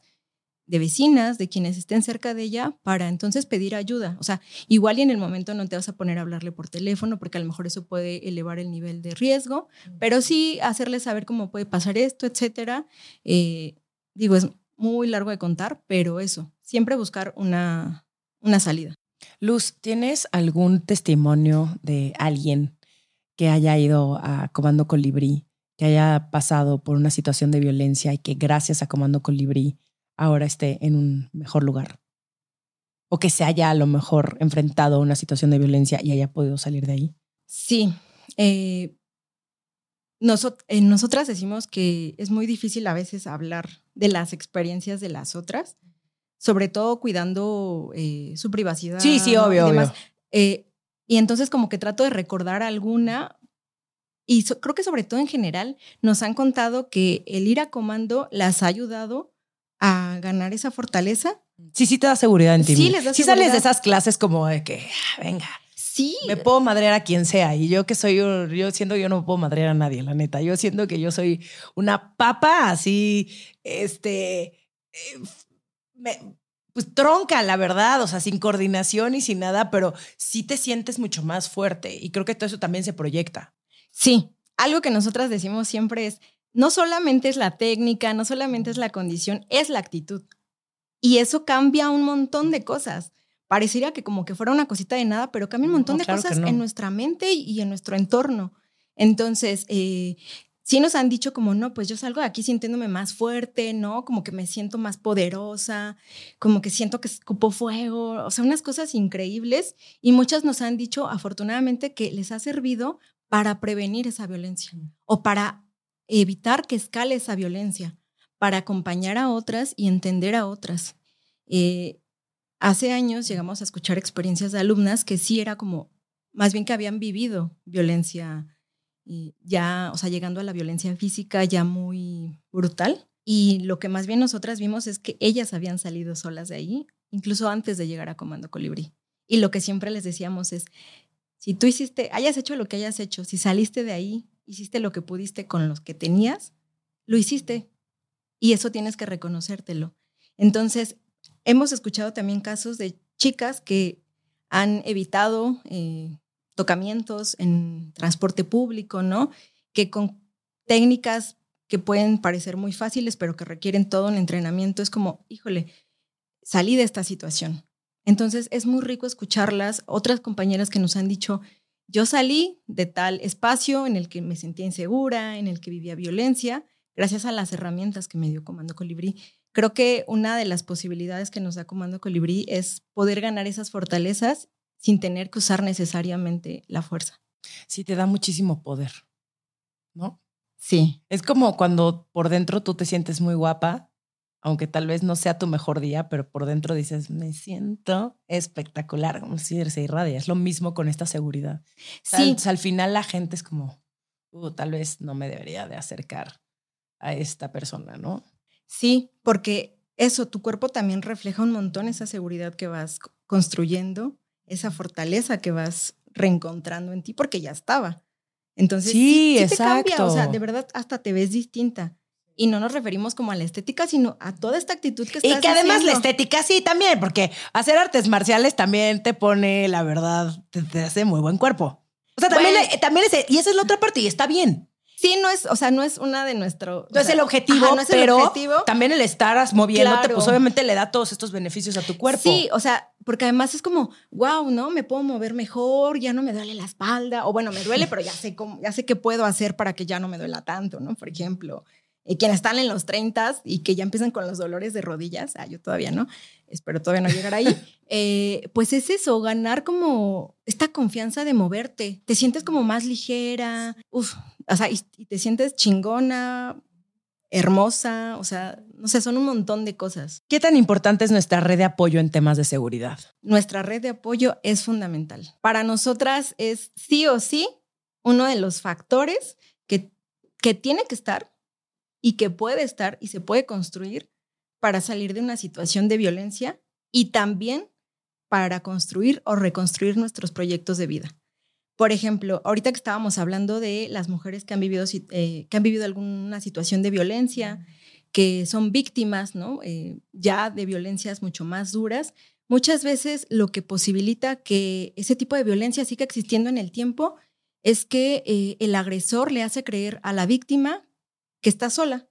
de vecinas, de quienes estén cerca de ella, para entonces pedir ayuda. O sea, igual y en el momento no te vas a poner a hablarle por teléfono, porque a lo mejor eso puede elevar el nivel de riesgo, pero sí hacerle saber cómo puede pasar esto, etcétera. Eh, digo, es muy largo de contar, pero eso, siempre buscar una, una salida. Luz, ¿tienes algún testimonio de alguien que haya ido a Comando Colibrí, que haya pasado por una situación de violencia y que gracias a Comando Colibrí ahora esté en un mejor lugar? ¿O que se haya a lo mejor enfrentado a una situación de violencia y haya podido salir de ahí? Sí. Eh, eh, nosotras decimos que es muy difícil a veces hablar de las experiencias de las otras sobre todo cuidando eh, su privacidad. Sí, sí, obvio, obvio. Eh, y entonces como que trato de recordar alguna, y creo que sobre todo en general, nos han contado que el ir a comando las ha ayudado a ganar esa fortaleza. Sí, sí te da seguridad en ti. Sí, les da sí sales de esas clases como de que, ah, venga. Sí. Me puedo madrear a quien sea. Y yo que soy, yo siento que yo no puedo madrear a nadie, la neta. Yo siento que yo soy una papa así, este, eh, pues tronca, la verdad, o sea, sin coordinación y sin nada, pero sí te sientes mucho más fuerte y creo que todo eso también se proyecta. Sí, algo que nosotras decimos siempre es, no solamente es la técnica, no solamente es la condición, es la actitud. Y eso cambia un montón de cosas. Parecería que como que fuera una cosita de nada, pero cambia un montón de cosas en nuestra mente y en nuestro entorno. Entonces, eh, sí nos han dicho como, no, pues yo salgo de aquí sintiéndome más fuerte, ¿no? Como que me siento más poderosa, como que siento que escupo fuego, o sea, unas cosas increíbles. Y muchas nos han dicho, afortunadamente, que les ha servido para prevenir esa violencia o para evitar que escale esa violencia, para acompañar a otras y entender a otras. Eh, hace años llegamos a escuchar experiencias de alumnas que sí era como, más bien que habían vivido violencia y ya, o sea, llegando a la violencia física ya muy brutal. Y lo que más bien nosotras vimos es que ellas habían salido solas de ahí, incluso antes de llegar a Comando Colibrí. Y lo que siempre les decíamos es, si tú hiciste, hayas hecho lo que hayas hecho, si saliste de ahí, hiciste lo que pudiste con los que tenías, lo hiciste. Y eso tienes que reconocértelo. Entonces, hemos escuchado también casos de chicas que han evitado eh, tocamientos en transporte público, ¿no? Que con técnicas que pueden parecer muy fáciles, pero que requieren todo un entrenamiento, es como, híjole, salí de esta situación. Entonces es muy rico escucharlas, otras compañeras que nos han dicho, yo salí de tal espacio en el que me sentía insegura, en el que vivía violencia, gracias a las herramientas que me dio Comando Colibrí. Creo que una de las posibilidades que nos da Comando Colibrí es poder ganar esas fortalezas sin tener que usar necesariamente la fuerza. Sí, te da muchísimo poder, ¿no? Sí. Es como cuando por dentro tú te sientes muy guapa, aunque tal vez no sea tu mejor día, pero por dentro dices, me siento espectacular, como si se irradia. Es lo mismo con esta seguridad. Sí. al final la gente es como, uh, tal vez no me debería de acercar a esta persona, ¿no? Sí, porque eso, tu cuerpo también refleja un montón esa seguridad que vas construyendo, esa fortaleza que vas reencontrando en ti, porque ya estaba. Entonces, sí, sí, te cambia, o sea, de verdad hasta te ves distinta. Y no nos referimos como a la estética, sino a toda esta actitud que estás Y que además la estética sí también, porque hacer artes marciales también te pone, la verdad, te, hace muy buen cuerpo. O sea, también, también es, y esa es la otra parte, y está bien. Sí, no es, o sea, no es una de nuestro. No es el objetivo, no es pero el objetivo. también el estar moviéndote, pues obviamente le da todos estos beneficios a tu cuerpo. Sí, o sea, porque además es como, wow, ¿no? Me puedo mover mejor, ya no me duele la espalda, o bueno, me duele, pero ya sé cómo, ya sé qué puedo hacer para que ya no me duela tanto, ¿no? Por ejemplo y quienes están en los 30 y que ya empiezan con los dolores de rodillas, ah, yo todavía no, espero todavía no llegar ahí, *laughs* eh, pues es eso, ganar como esta confianza de moverte, te sientes como más ligera, uf, o sea, y, te sientes chingona, hermosa, o sea, no sé, son un montón de cosas. ¿Qué tan importante es nuestra red de apoyo en temas de seguridad? Nuestra red de apoyo es fundamental. Para nosotras es sí o sí uno de los factores que, que tiene que estar y que puede estar y se puede construir para salir de una situación de violencia y también para construir o reconstruir nuestros proyectos de vida. Por ejemplo, ahorita que estábamos hablando de las mujeres que han vivido, eh, que han vivido alguna situación de violencia, que son víctimas, ¿no? Eh, ya de violencias mucho más duras, muchas veces lo que posibilita que ese tipo de violencia siga existiendo en el tiempo es que eh, el agresor le hace creer a la víctima que está sola,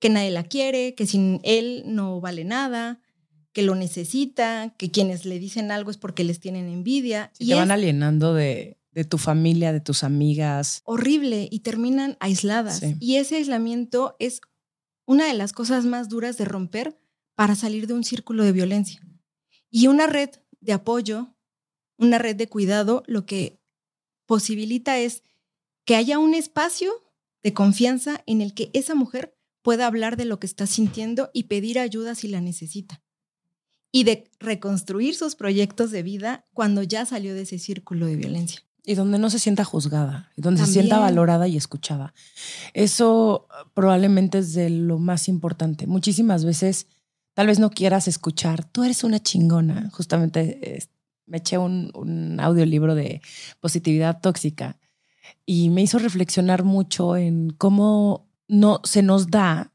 que nadie la quiere, que sin él no vale nada, que lo necesita, que quienes le dicen algo es porque les tienen envidia. y te van alienando de, tu familia, de tus amigas. Horrible y terminan aisladas. Y ese aislamiento es una de las cosas más duras de romper para salir de un círculo de violencia. Y una red de apoyo, una red de cuidado, lo que posibilita es que haya un espacio de confianza en el que esa mujer pueda hablar de lo que está sintiendo y pedir ayuda si la necesita. Y de reconstruir sus proyectos de vida cuando ya salió de ese círculo de violencia. Y donde no se sienta juzgada, y donde se sienta valorada y escuchada. Eso ah, probablemente es de lo más importante. Muchísimas veces tal vez no quieras escuchar, tú eres una chingona. Justamente me eché un, un audiolibro de positividad tóxica y me hizo reflexionar mucho en cómo no se nos da,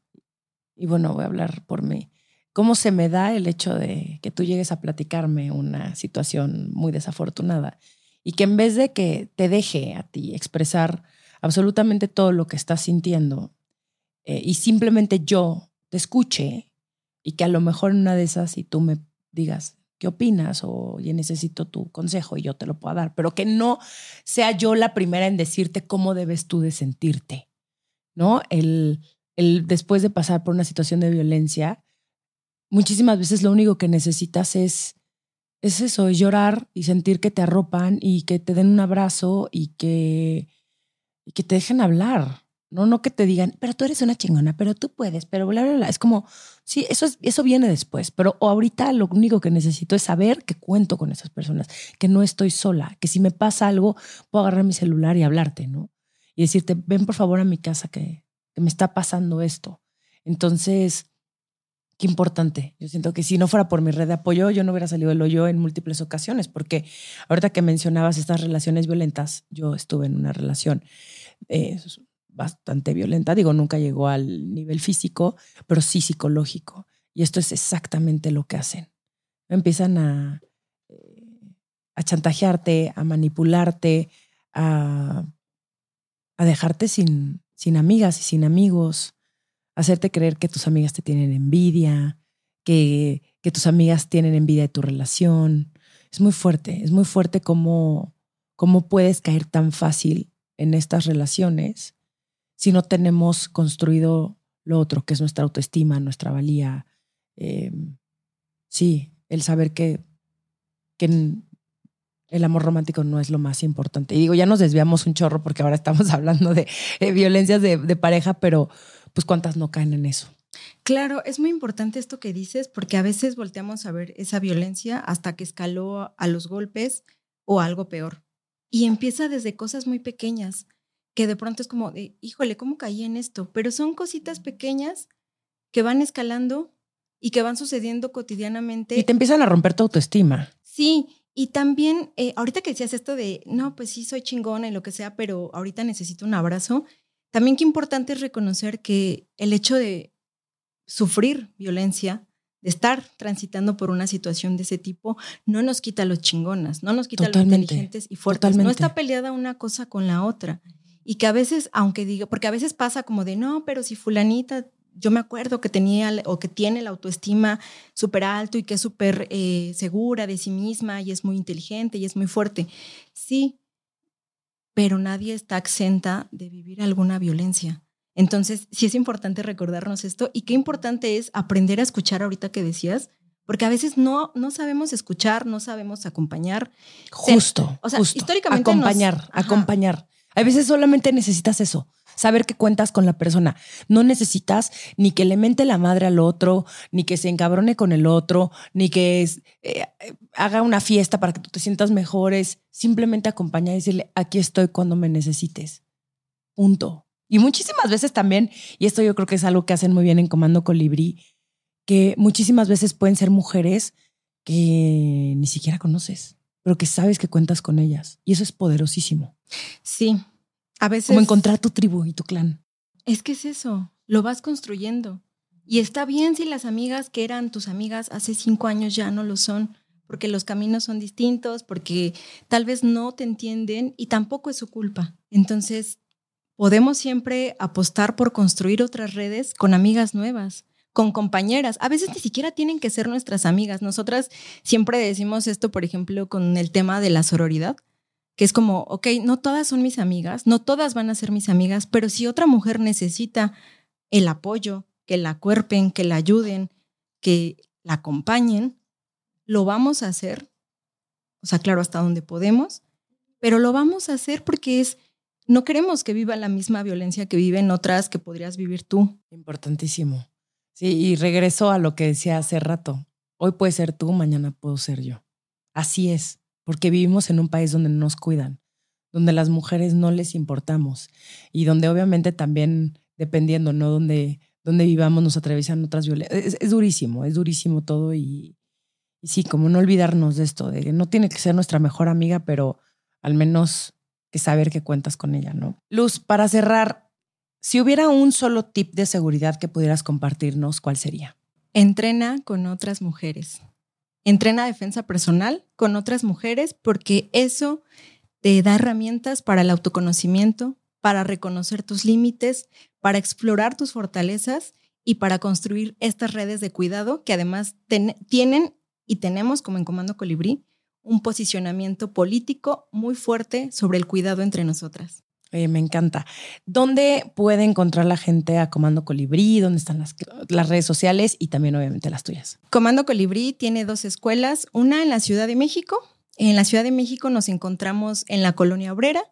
y bueno, voy a hablar por mí, cómo se me da el hecho de que tú llegues a platicarme una situación muy desafortunada y que en vez de que te deje a ti expresar absolutamente todo lo que estás sintiendo eh, y simplemente yo te escuche y que a lo mejor en una de esas y tú me digas, ¿qué opinas? O yo necesito tu consejo y yo te lo puedo dar, pero que no sea yo la primera en decirte cómo debes tú de sentirte, ¿no? El, el después de pasar por una situación de violencia, muchísimas veces lo único que necesitas es, es eso, es llorar y sentir que te arropan y que te den un abrazo y que, y que te dejen hablar. No, no que te digan, pero tú eres una chingona, pero tú puedes, pero bla, bla, bla. Es como, sí, eso, es, eso viene después, pero ahorita lo único que necesito es saber que cuento con esas personas, que no estoy sola, que si me pasa algo, puedo agarrar mi celular y hablarte, ¿no? Y decirte, ven por favor a mi casa que, que me está pasando esto. Entonces, qué importante. Yo siento que si no fuera por mi red de apoyo, yo no hubiera salido del hoyo en múltiples ocasiones, porque ahorita que mencionabas estas relaciones violentas, yo estuve en una relación. Eh, bastante violenta. Digo, nunca llegó al nivel físico, pero sí psicológico. Y esto es exactamente lo que hacen. Empiezan a, eh, a chantajearte, a manipularte, a, dejarte sin, sin amigas y sin amigos, hacerte creer que tus amigas te tienen envidia, que, que tus amigas tienen envidia de tu relación. Es muy fuerte, es muy fuerte cómo, cómo puedes caer tan fácil en estas relaciones si no tenemos construido lo otro, que es nuestra autoestima, nuestra valía. Em, sí, el saber que, que el amor romántico no es lo más importante. Y digo, ya nos desviamos un chorro porque ahora estamos *laughs* hablando de, violencias de, de, pareja, pero pues cuántas no caen en eso. Claro, es muy importante esto que dices porque a veces volteamos a ver esa violencia hasta que escaló a los golpes o algo peor. Y empieza desde cosas muy pequeñas que de pronto es como, de, híjole, ¿cómo caí en esto? Pero son cositas pequeñas que van escalando y que van sucediendo cotidianamente. Y te empiezan a romper tu autoestima. Sí, y también, eh, ahorita que decías esto de, no, pues sí, soy chingona y lo que sea, pero ahorita necesito un abrazo, también qué importante es reconocer que el hecho de sufrir violencia, de estar transitando por una situación de ese tipo, no nos quita los chingonas, no nos quita los inteligentes y fuertes. No está peleada una cosa con la otra. Y que a veces, aunque diga, porque a veces pasa como de, no, pero si fulanita, yo me acuerdo que tenía o que tiene la autoestima súper alto y que es súper eh, segura de sí misma y es muy inteligente y es muy fuerte. Sí, pero nadie está exenta de vivir alguna violencia. Entonces, sí es importante recordarnos esto y qué importante es aprender a escuchar ahorita que decías, porque a veces no, no sabemos escuchar, no sabemos acompañar. Justo. o sea, históricamente. Acompañar, acompañar. A veces solamente necesitas eso, saber que cuentas con la persona. No necesitas ni que le mente la madre al otro, ni que se encabrone con el otro, ni que eh, haga una fiesta para que tú te sientas mejores. Simplemente acompañar y decirle, aquí estoy cuando me necesites. Punto. Y muchísimas veces también, y esto yo creo que es algo que hacen muy bien en Comando Colibrí, que muchísimas veces pueden ser mujeres que ni siquiera conoces pero que sabes que cuentas con ellas. Y eso es poderosísimo. Sí, a veces... Como encontrar tu tribu y tu clan. Es que es eso, lo vas construyendo. Y está bien si las amigas que eran tus amigas hace cinco años ya no lo son, porque los caminos son distintos, porque tal vez no te entienden y tampoco es su culpa. Entonces, podemos siempre apostar por construir otras redes con amigas nuevas con compañeras. A veces ni siquiera tienen que ser nuestras amigas. Nosotras siempre decimos esto, por ejemplo, con el tema de la sororidad, que es como, ok, no todas son mis amigas, no todas van a ser mis amigas, pero si otra mujer necesita el apoyo, que la cuerpen, que la ayuden, que la acompañen, lo vamos a hacer. O sea, claro, hasta donde podemos, pero lo vamos a hacer porque es no queremos que viva la misma violencia que viven otras que podrías vivir tú. Importantísimo. Sí, y regreso a lo que decía hace rato. Hoy puede ser tú, mañana puedo ser yo. Así es, porque vivimos en un país donde no nos cuidan, donde las mujeres no les importamos y donde obviamente también, dependiendo, ¿no? Donde, donde vivamos nos atraviesan otras violencias. Es, durísimo, es durísimo todo y, y sí, como no olvidarnos de esto, de que no tiene que ser nuestra mejor amiga, pero al menos que saber que cuentas con ella, ¿no? Luz, para cerrar, si hubiera un solo tip de seguridad que pudieras compartirnos, ¿cuál sería? Entrena con otras mujeres. Entrena defensa personal con otras mujeres porque eso te da herramientas para el autoconocimiento, para reconocer tus límites, para explorar tus fortalezas y para construir estas redes de cuidado que además tienen y tenemos como en Comando Colibrí un posicionamiento político muy fuerte sobre el cuidado entre nosotras me encanta. ¿Dónde puede encontrar la gente a Comando Colibrí? ¿Dónde están las, las, redes sociales y también obviamente las tuyas? Comando Colibrí tiene dos escuelas, una en la Ciudad de México. En la Ciudad de México nos encontramos en la Colonia Obrera,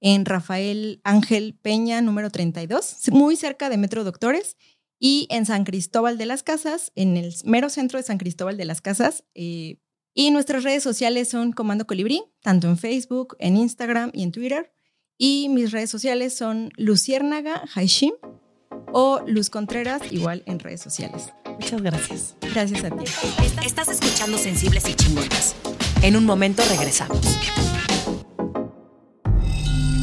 en Rafael Ángel Peña, número 32, muy cerca de Metro Doctores, y en San Cristóbal de las Casas, en el mero centro de San Cristóbal de las Casas. Eh, y nuestras redes sociales son Comando Colibrí, tanto en Facebook, en Instagram y en Twitter. Y mis redes sociales son Luciérnaga Haishim o Luz Contreras, igual en redes sociales. Muchas gracias. Gracias a ti. Estás escuchando Sensibles y Chingonas. En un momento regresamos.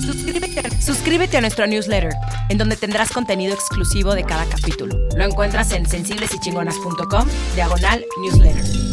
Suscríbete, suscríbete a nuestro newsletter en donde tendrás contenido exclusivo de cada capítulo. Lo encuentras en sensiblesychingonas.com, diagonal newsletter.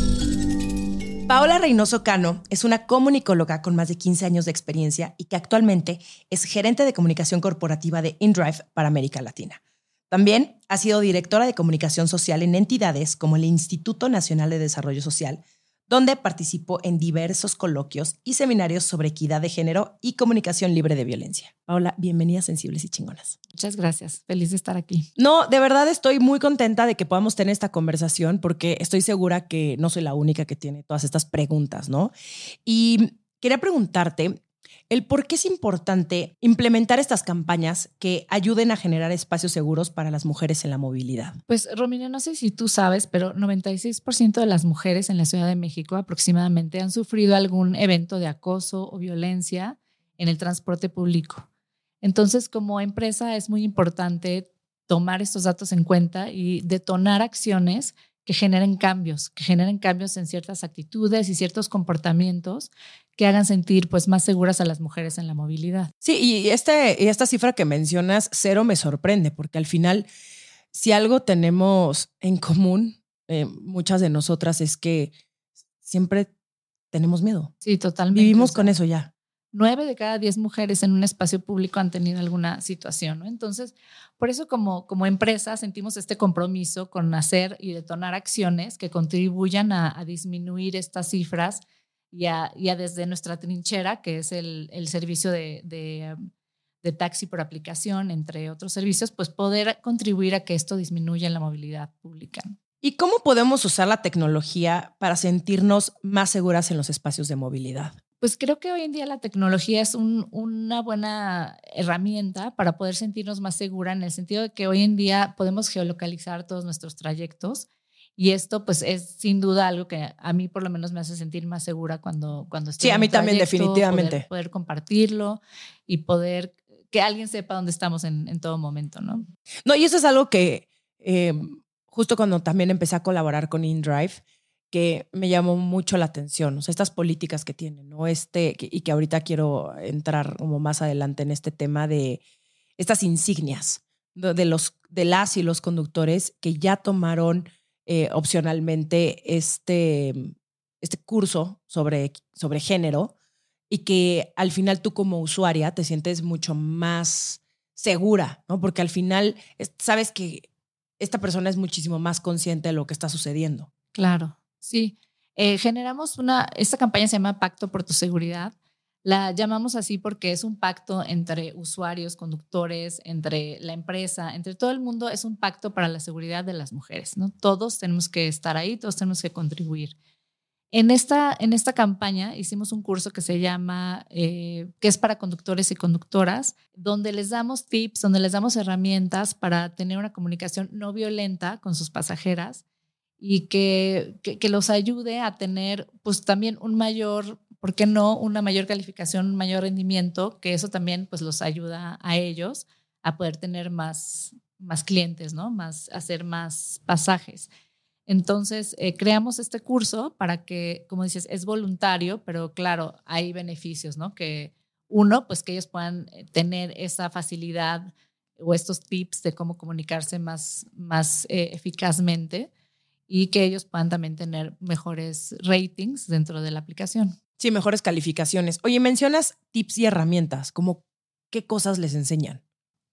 Paola Reynoso Cano es una comunicóloga con más de 15 años de experiencia y que actualmente es gerente de comunicación corporativa de InDrive para América Latina. También ha sido directora de comunicación social en entidades como el Instituto Nacional de Desarrollo Social, donde participó en diversos coloquios y seminarios sobre equidad de género y comunicación libre de violencia. Paola, bienvenida a Sensibles y Chingonas. Muchas gracias, feliz de estar aquí. No, de verdad estoy muy contenta de que podamos tener esta conversación porque estoy segura que no soy la única que tiene todas estas preguntas, ¿no? Y quería preguntarte, el por qué es importante implementar estas campañas que ayuden a generar espacios seguros para las mujeres en la movilidad. Pues Romina, no sé si tú sabes, pero 96% de las mujeres en la Ciudad de México aproximadamente han sufrido algún evento de acoso o violencia en el transporte público. Entonces, como empresa es muy importante tomar estos datos en cuenta y detonar acciones que generen cambios, que generen cambios en ciertas actitudes y ciertos comportamientos que hagan sentir pues más seguras a las mujeres en la movilidad. Sí, y, este, y esta cifra que mencionas, cero me sorprende, porque al final, si algo tenemos en común, eh, muchas de nosotras, es que siempre tenemos miedo. Sí, totalmente. Vivimos con eso ya nueve de cada diez mujeres en un espacio público han tenido alguna situación, ¿no? Entonces, por eso como, como empresa sentimos este compromiso con hacer y detonar acciones que contribuyan a, disminuir estas cifras y a, desde nuestra trinchera, que es el, servicio de, de, de, taxi por aplicación, entre otros servicios, pues poder contribuir a que esto disminuya en la movilidad pública. ¿Y cómo podemos usar la tecnología para sentirnos más seguras en los espacios de movilidad? Pues creo que hoy en día la tecnología es una buena herramienta para poder sentirnos más segura en el sentido de que hoy en día podemos geolocalizar todos nuestros trayectos y esto pues es sin duda algo que a mí por lo menos me hace sentir más segura cuando, cuando estoy Sí, a mí también definitivamente. Poder, compartirlo y poder que alguien sepa dónde estamos en, todo momento, ¿no? No, y eso es algo que eh, justo cuando también empecé a colaborar con InDrive, que me llamó mucho la atención, o sea, estas políticas que tienen, ¿no? Este, y que ahorita quiero entrar como más adelante en este tema de estas insignias de, los, de las y los conductores que ya tomaron eh, opcionalmente este, este curso sobre, sobre género y que al final tú como usuaria te sientes mucho más segura, ¿no? Porque al final sabes que esta persona es muchísimo más consciente de lo que está sucediendo. Claro. Sí, eh, generamos una, esta campaña se llama Pacto por tu Seguridad. La llamamos así porque es un pacto entre usuarios, conductores, entre la empresa, entre todo el mundo. Es un pacto para la seguridad de las mujeres. ¿no? Todos tenemos que estar ahí, todos tenemos que contribuir. En esta, en esta campaña hicimos un curso que se llama, eh, que es para conductores y conductoras, donde les damos tips, donde les damos herramientas para tener una comunicación no violenta con sus pasajeras y que, que, los ayude a tener pues también un mayor, ¿por qué no? Una mayor calificación, un mayor rendimiento, que eso también pues los ayuda a ellos a poder tener más, más clientes, ¿no? Más, hacer más pasajes. Entonces, eh, creamos este curso para que, como dices, es voluntario, pero claro, hay beneficios, ¿no? Que uno, pues que ellos puedan eh, tener esa facilidad o estos tips de cómo comunicarse más, más eh, eficazmente y que ellos puedan también tener mejores ratings dentro de la aplicación. Sí, mejores calificaciones. Oye, mencionas tips y herramientas, como qué cosas les enseñan.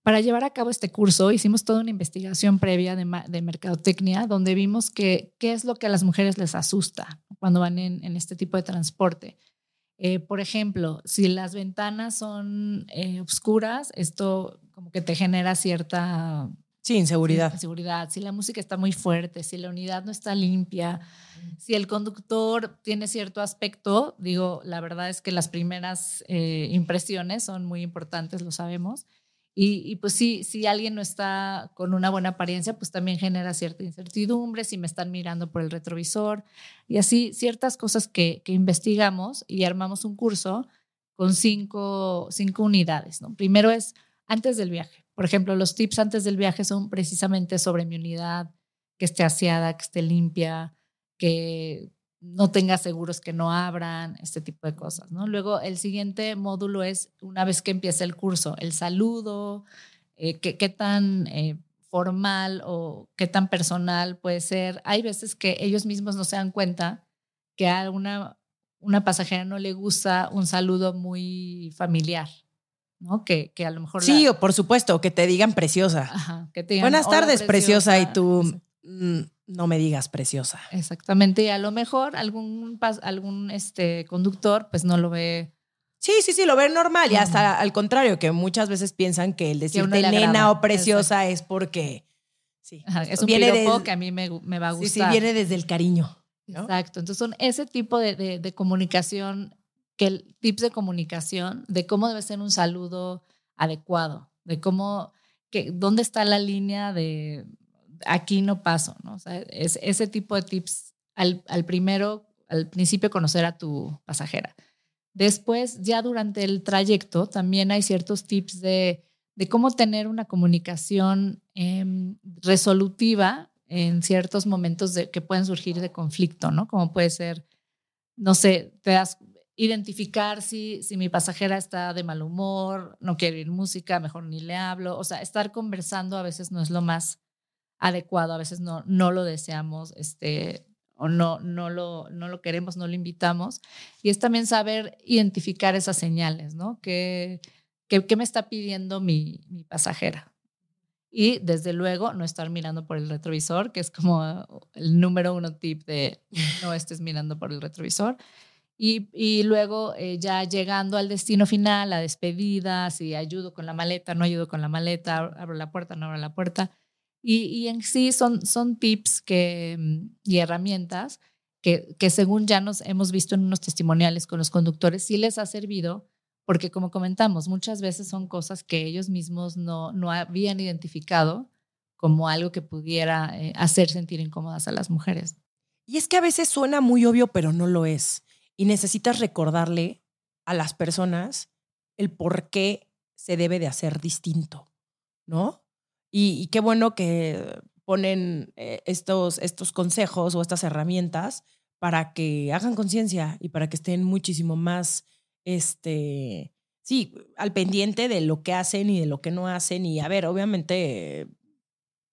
Para llevar a cabo este curso hicimos toda una investigación previa de, mercadotecnia donde vimos que qué es lo que a las mujeres les asusta cuando van en, este tipo de transporte. Eh, por ejemplo, si las ventanas son eh, oscuras, esto como que te genera cierta Sí, inseguridad. Inseguridad. Si la música está muy fuerte, si la unidad no está limpia, si el conductor tiene cierto aspecto, digo, la verdad es que las primeras eh, impresiones son muy importantes, lo sabemos. Y, pues sí, si alguien no está con una buena apariencia, pues también genera cierta incertidumbre, si me están mirando por el retrovisor y así ciertas cosas que, que investigamos y armamos un curso con cinco, cinco unidades. ¿no? Primero es antes del viaje por ejemplo, los tips antes del viaje son precisamente sobre mi unidad, que esté aseada, que esté limpia, que no tenga seguros que no abran, este tipo de cosas. ¿no? Luego, el siguiente módulo es, una vez que empiece el curso, el saludo, eh, qué, tan eh, formal o qué tan personal puede ser. Hay veces que ellos mismos no se dan cuenta que a una, una pasajera no le gusta un saludo muy familiar. ¿No? Que, que a lo mejor... Sí, o por supuesto, que te digan preciosa. Ajá, que te digan, Buenas tardes, preciosa, preciosa, y tú mm, no me digas preciosa. Exactamente, y a lo mejor algún, algún este, conductor pues no lo ve Sí, sí, sí, lo ven normal. Y hasta al contrario, que muchas veces piensan que el decirte nena o preciosa es porque. Sí. Ajá, es un viene piropo que a mí me, me, va a gustar. Sí, sí, viene desde el cariño. ¿no? Exacto. Entonces son ese tipo de, de, de, comunicación, que el tips de comunicación, de cómo debe ser un saludo adecuado, de cómo, que, dónde está la línea de aquí no paso, ¿no? O sea, es, ese tipo de tips al, al primero, al principio conocer a tu pasajera. Después, ya durante el trayecto, también hay ciertos tips de, de cómo tener una comunicación eh, resolutiva en ciertos momentos de, que pueden surgir de conflicto, ¿no? Como puede ser, no sé, te das identificar si, si mi pasajera está de mal humor, no quiere oír música, mejor ni le hablo. O sea, estar conversando a veces no es lo más adecuado, a veces no, no lo deseamos, este, o no, no, lo, no lo queremos, no lo invitamos. Y es también saber identificar esas señales, ¿no? ¿Qué, qué, qué me está pidiendo mi, mi, pasajera? Y desde luego no estar mirando por el retrovisor, que es como el número uno tip de no estés mirando por el retrovisor. Y, luego eh, ya llegando al destino final, la despedida, si ayudo con la maleta, no ayudo con la maleta, abro la puerta, no abro la puerta y, en sí son, son tips mm, y herramientas que, que según ya nos hemos visto en unos testimoniales con los conductores, sí les ha servido porque como comentamos, muchas veces son cosas que ellos mismos no, no habían identificado como algo que pudiera eh, hacer sentir incómodas a las mujeres. Y es que a veces suena muy obvio, pero no lo es. Y necesitas recordarle a las personas el por qué se debe de hacer distinto, ¿no? Y, qué bueno que ponen eh, estos, estos consejos o estas herramientas para que hagan conciencia y para que estén muchísimo más, este, sí, al pendiente de lo que hacen y de lo que no hacen. Y a ver, obviamente,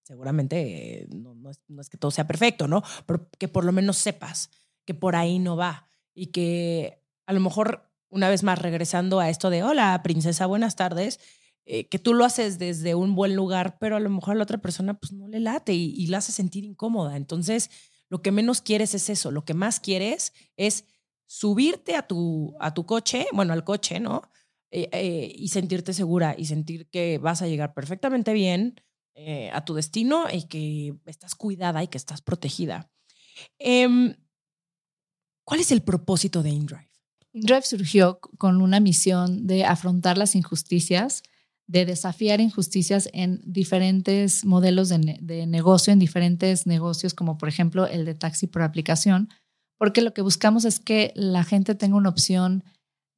seguramente no, no, es, no es que todo sea perfecto, ¿no? Pero que por lo menos sepas que por ahí no va y que a lo mejor, una vez más, regresando a esto de, hola, princesa, buenas tardes, eh, que tú lo haces desde un buen lugar, pero a lo mejor a la otra persona pues no le late y, y la hace sentir incómoda. Entonces, lo que menos quieres es eso, lo que más quieres es subirte a tu, a tu coche, bueno, al coche, ¿no? Eh, eh, y sentirte segura y sentir que vas a llegar perfectamente bien a tu destino y que estás cuidada y que estás protegida. ¿Cuál es el propósito de InDrive? InDrive surgió con una misión de afrontar las injusticias de desafiar injusticias en diferentes modelos de, ne de, negocio, en diferentes negocios, como por ejemplo el de taxi por aplicación, porque lo que buscamos es que la gente tenga una opción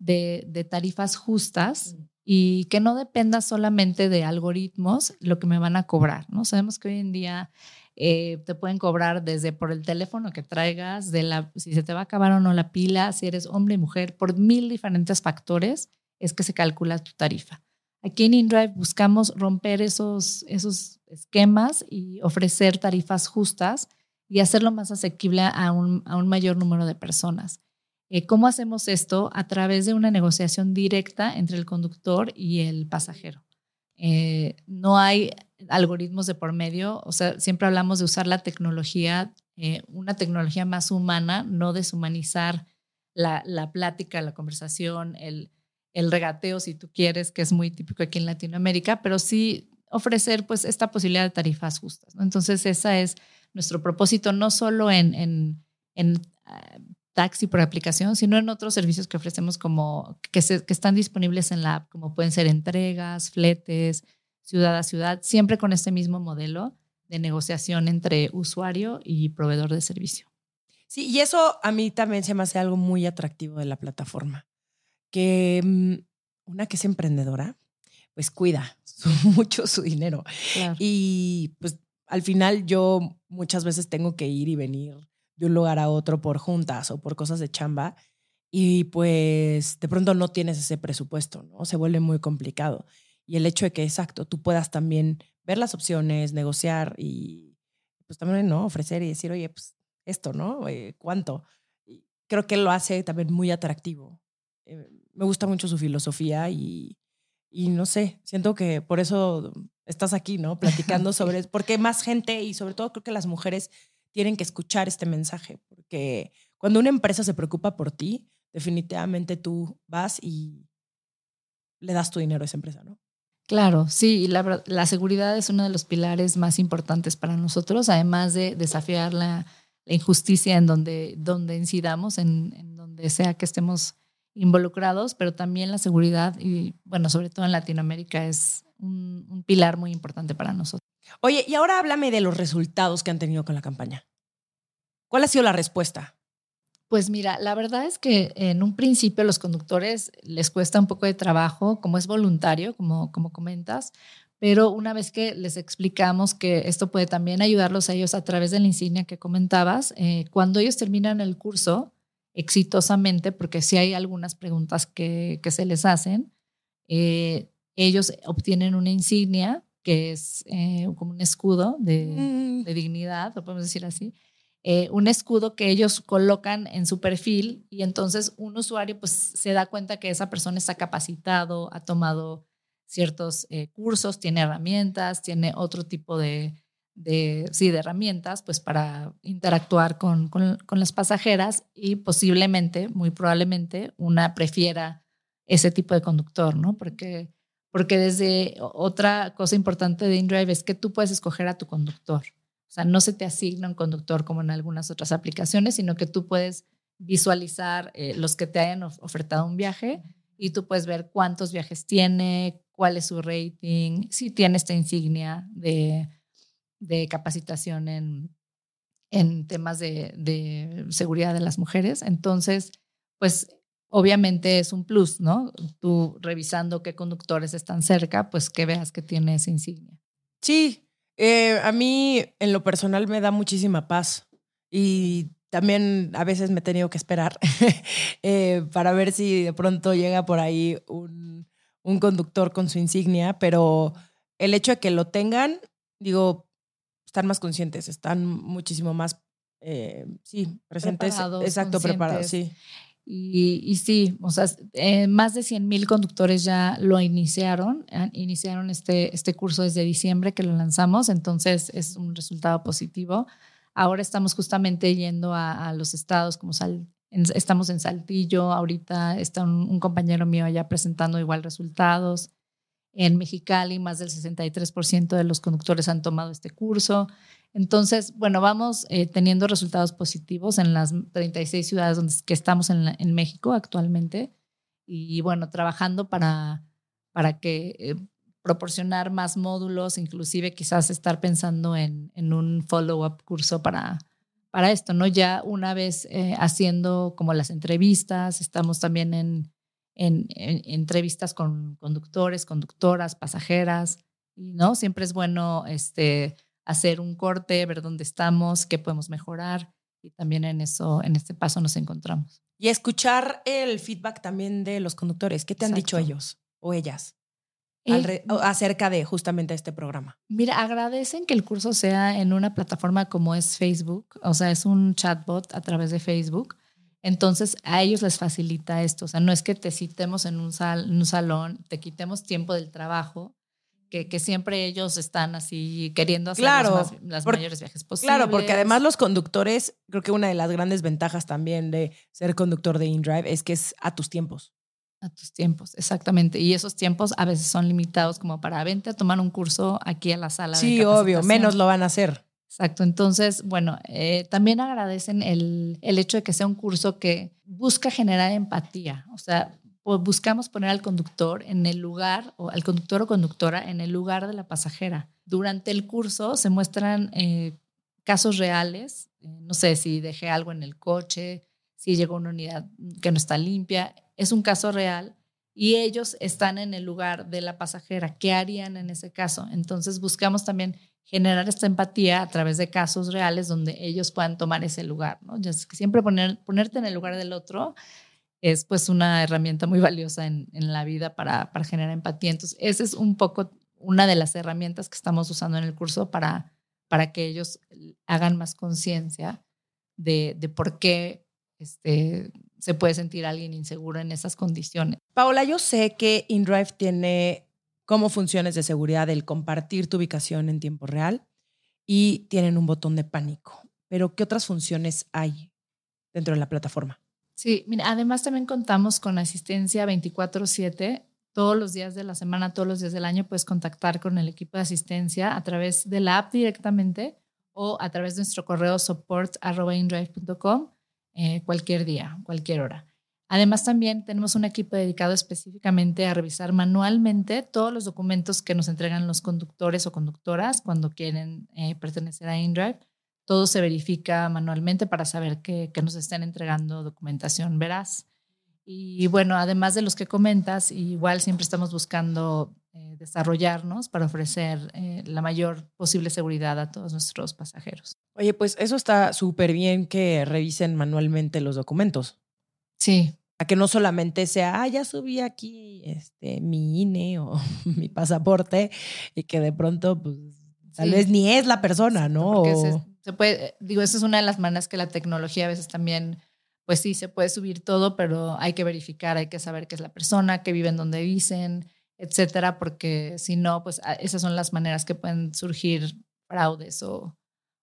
de, de tarifas justas y que no dependa solamente de algoritmos lo que me van a cobrar. ¿no? Sabemos que hoy en día eh, te pueden cobrar desde por el teléfono que traigas, de la, si se te va a acabar o no la pila, si eres hombre y mujer, por mil diferentes factores es que se calcula tu tarifa. Aquí en InDrive buscamos romper esos, esos esquemas y ofrecer tarifas justas y hacerlo más asequible a un, a un mayor número de personas. Eh, ¿Cómo hacemos esto? A través de una negociación directa entre el conductor y el pasajero. Eh, no hay algoritmos de por medio, o sea, siempre hablamos de usar la tecnología, eh, una tecnología más humana, no deshumanizar la, la plática, la conversación, el, el regateo, si tú quieres, que es muy típico aquí en Latinoamérica, pero sí ofrecer pues esta posibilidad de tarifas justas. Entonces, ese es nuestro propósito, no solo en, uh, taxi por aplicación, sino en otros servicios que ofrecemos como que, se, que están disponibles en la app, como pueden ser entregas, fletes, ciudad a ciudad, siempre con este mismo modelo de negociación entre usuario y proveedor de servicio. Sí, y eso a mí también se me hace algo muy atractivo de la plataforma que mm, una que es emprendedora, pues cuida *laughs* mucho su dinero. Claro. Y pues al final yo muchas veces tengo que ir y venir de un lugar a otro por juntas o por cosas de chamba y pues de pronto no tienes ese presupuesto, ¿no? Se vuelve muy complicado. y el hecho de que, exacto, tú puedas también ver las opciones, negociar y pues también, ¿no? Ofrecer y decir, oye, pues esto, ¿no? Eh, ¿Cuánto? creo que lo hace también muy atractivo. Eh, me gusta mucho su filosofía y, y no sé, siento que por eso estás aquí, ¿no? *laughs* Platicando sobre, porque más gente y sobre todo creo que las mujeres tienen que escuchar este mensaje, porque cuando una empresa se preocupa por ti, definitivamente tú vas y le das tu dinero a esa empresa, ¿no? Claro, sí, la, la seguridad es uno de los pilares más importantes para nosotros, además de desafiar la, injusticia en donde, donde incidamos, en, en, donde sea que estemos involucrados, pero también la seguridad y, bueno, sobre todo en Latinoamérica es un, un pilar muy importante para nosotros. Oye, y ahora háblame de los resultados que han tenido con la campaña. ¿Cuál ha sido la respuesta? Pues mira, la verdad es que en un principio a los conductores les cuesta un poco de trabajo, como es voluntario, como, como comentas, pero una vez que les explicamos que esto puede también ayudarlos a ellos a través de la insignia que comentabas, eh, cuando ellos terminan el curso exitosamente, porque si hay algunas preguntas que, que se les hacen, eh, ellos obtienen una insignia que es eh, como un escudo de, mm. de, dignidad, lo podemos decir así, eh, un escudo que ellos colocan en su perfil y entonces un usuario pues se da cuenta que esa persona está capacitado, ha tomado ciertos cursos, tiene herramientas, tiene otro tipo de, de, sí, de herramientas pues para interactuar con, con, las pasajeras y posiblemente, muy probablemente, una prefiera ese tipo de conductor, ¿no? Porque porque desde otra cosa importante de InDrive es que tú puedes escoger a tu conductor. O sea, no se te asigna un conductor como en algunas otras aplicaciones, sino que tú puedes visualizar eh, los que te hayan ofertado un viaje y tú puedes ver cuántos viajes tiene, cuál es su rating, si tiene esta insignia de, de capacitación en, en temas de, seguridad de las mujeres. Entonces, pues obviamente es un plus, ¿no? Tú revisando qué conductores están cerca, pues que veas que tiene esa insignia. Sí, eh, a mí en lo personal me da muchísima paz y también a veces me he tenido que esperar *laughs* eh, para ver si de pronto llega por ahí un, un, conductor con su insignia, pero el hecho de que lo tengan, digo, están más conscientes, están muchísimo más, eh, sí, presentes. exacto, preparados, sí. Y, sí, o sea, eh, más de 100 mil conductores ya lo iniciaron, iniciaron este, este curso desde diciembre que lo lanzamos, entonces es un resultado positivo. Ahora estamos justamente yendo a, los estados como Sal, estamos en Saltillo, ahorita está un, compañero mío allá presentando igual resultados. En Mexicali, más del 63% de los conductores han tomado este curso. Entonces, bueno, vamos eh, teniendo resultados positivos en las 36 ciudades donde que estamos en, en México actualmente y bueno, trabajando para, para que eh, proporcionar más módulos, inclusive quizás estar pensando en, en un follow-up curso para, para esto, ¿no? Ya una vez eh, haciendo como las entrevistas, estamos también en, en, en, entrevistas con conductores, conductoras, pasajeras, y no, siempre es bueno este, hacer un corte, ver dónde estamos, qué podemos mejorar y también en eso, en este paso nos encontramos. Y escuchar el feedback también de los conductores. ¿Qué te han dicho ellos o ellas eh, acerca de justamente este programa? Mira, agradecen que el curso sea en una plataforma como es Facebook, o sea, es un chatbot a través de Facebook. Entonces, a ellos les facilita esto. O sea, no es que te citemos en un, sal, en un salón, te quitemos tiempo del trabajo, que, siempre ellos están así queriendo hacer las mayores viajes posibles. Claro, porque además los conductores, creo que una de las grandes ventajas también de ser conductor de InDrive es que es a tus tiempos. A tus tiempos, exactamente. Y esos tiempos a veces son limitados como para vente a tomar un curso aquí a la sala. Sí, obvio, menos lo van a hacer. Exacto. Entonces, bueno, eh, también agradecen el, el hecho de que sea un curso que busca generar empatía. O sea, buscamos poner al conductor en el lugar, o al conductor o conductora en el lugar de la pasajera. Durante el curso se muestran eh, casos reales, eh, no sé si dejé algo en el coche, si llegó una unidad que no está limpia, es un caso real y ellos están en el lugar de la pasajera. ¿Qué harían en ese caso? Entonces buscamos también generar esta empatía a través de casos reales donde ellos puedan tomar ese lugar, ¿no? Ya que siempre poner, ponerte en el lugar del otro es pues una herramienta muy valiosa en, en la vida para, para, generar empatía. Entonces, esa es un poco una de las herramientas que estamos usando en el curso para, para que ellos hagan más conciencia de, de, por qué este, se puede sentir alguien inseguro en esas condiciones. Paola, yo sé que InDrive tiene como funciones de seguridad el compartir tu ubicación en tiempo real y tienen un botón de pánico. Pero, ¿qué otras funciones hay dentro de la plataforma? Sí, además también contamos con asistencia 24/7. Todos los días de la semana, todos los días del año puedes contactar con el equipo de asistencia a través de la app directamente o a través de nuestro correo support.indrive.com eh, cualquier día, cualquier hora. Además, también tenemos un equipo dedicado específicamente a revisar manualmente todos los documentos que nos entregan los conductores o conductoras cuando quieren eh, pertenecer a InDrive todo se verifica manualmente para saber que, nos estén entregando documentación veraz. Y bueno, además de los que comentas, igual siempre estamos buscando eh, desarrollarnos para ofrecer eh, la mayor posible seguridad a todos nuestros pasajeros. Oye, pues eso está súper bien que revisen manualmente los documentos. Sí. A que no solamente sea, ah, ya subí aquí este, mi INE o *laughs* mi pasaporte y que de pronto, pues, tal vez ni es la persona, ¿no? Se puede, digo, esa es una de las maneras que la tecnología a veces también, pues sí, se puede subir todo, pero hay que verificar, hay que saber qué es la persona, que vive en donde dicen, etcétera, porque si no, pues esas son las maneras que pueden surgir fraudes o,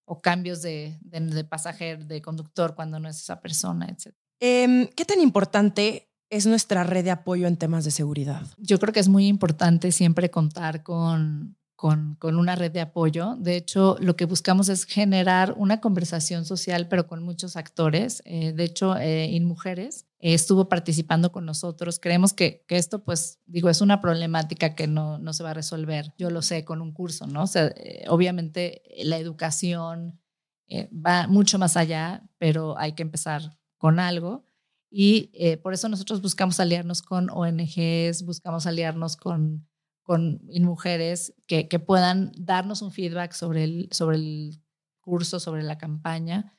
o cambios de, de, pasajero, de conductor cuando no es esa persona, etcétera. Em, ¿Qué tan importante es nuestra red de apoyo en temas de seguridad? Yo creo que es muy importante siempre contar con, con, una red de apoyo. De hecho, lo que buscamos es generar una conversación social, pero con muchos actores. Eh, de hecho, eh, Mujeres eh, estuvo participando con nosotros. Creemos que, que, esto, pues, digo, es una problemática que no, no se va a resolver, yo lo sé, con un curso, ¿no? O sea, eh, obviamente la educación va mucho más allá, pero hay que empezar con algo. Y por eso nosotros buscamos aliarnos con ONGs, buscamos aliarnos con con mujeres que, que, puedan darnos un feedback sobre el, sobre el curso, sobre la campaña,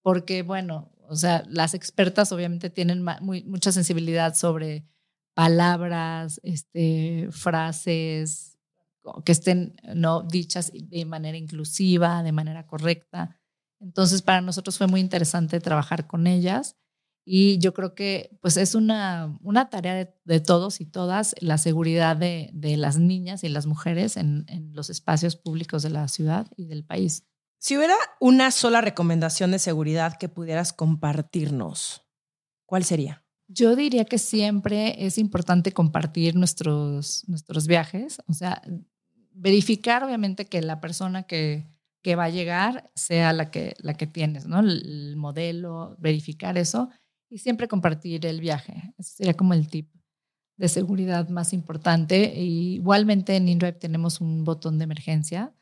porque bueno, o sea, las expertas obviamente tienen mucha sensibilidad sobre palabras, este, frases que estén no dichas de manera inclusiva, de manera correcta. Entonces, para nosotros fue muy interesante trabajar con ellas y yo creo que pues es una, una tarea de, todos y todas la seguridad de, de, las niñas y las mujeres en, en los espacios públicos de la ciudad y del país. Si hubiera una sola recomendación de seguridad que pudieras compartirnos, ¿cuál sería? Yo diría que siempre es importante compartir nuestros, nuestros viajes, o sea, verificar obviamente que la persona que, que va a llegar sea la que, la que tienes, ¿no? el modelo, verificar eso y siempre compartir el viaje. Ese sería como el tip de seguridad más importante. igualmente en InDrive tenemos un botón de emergencia.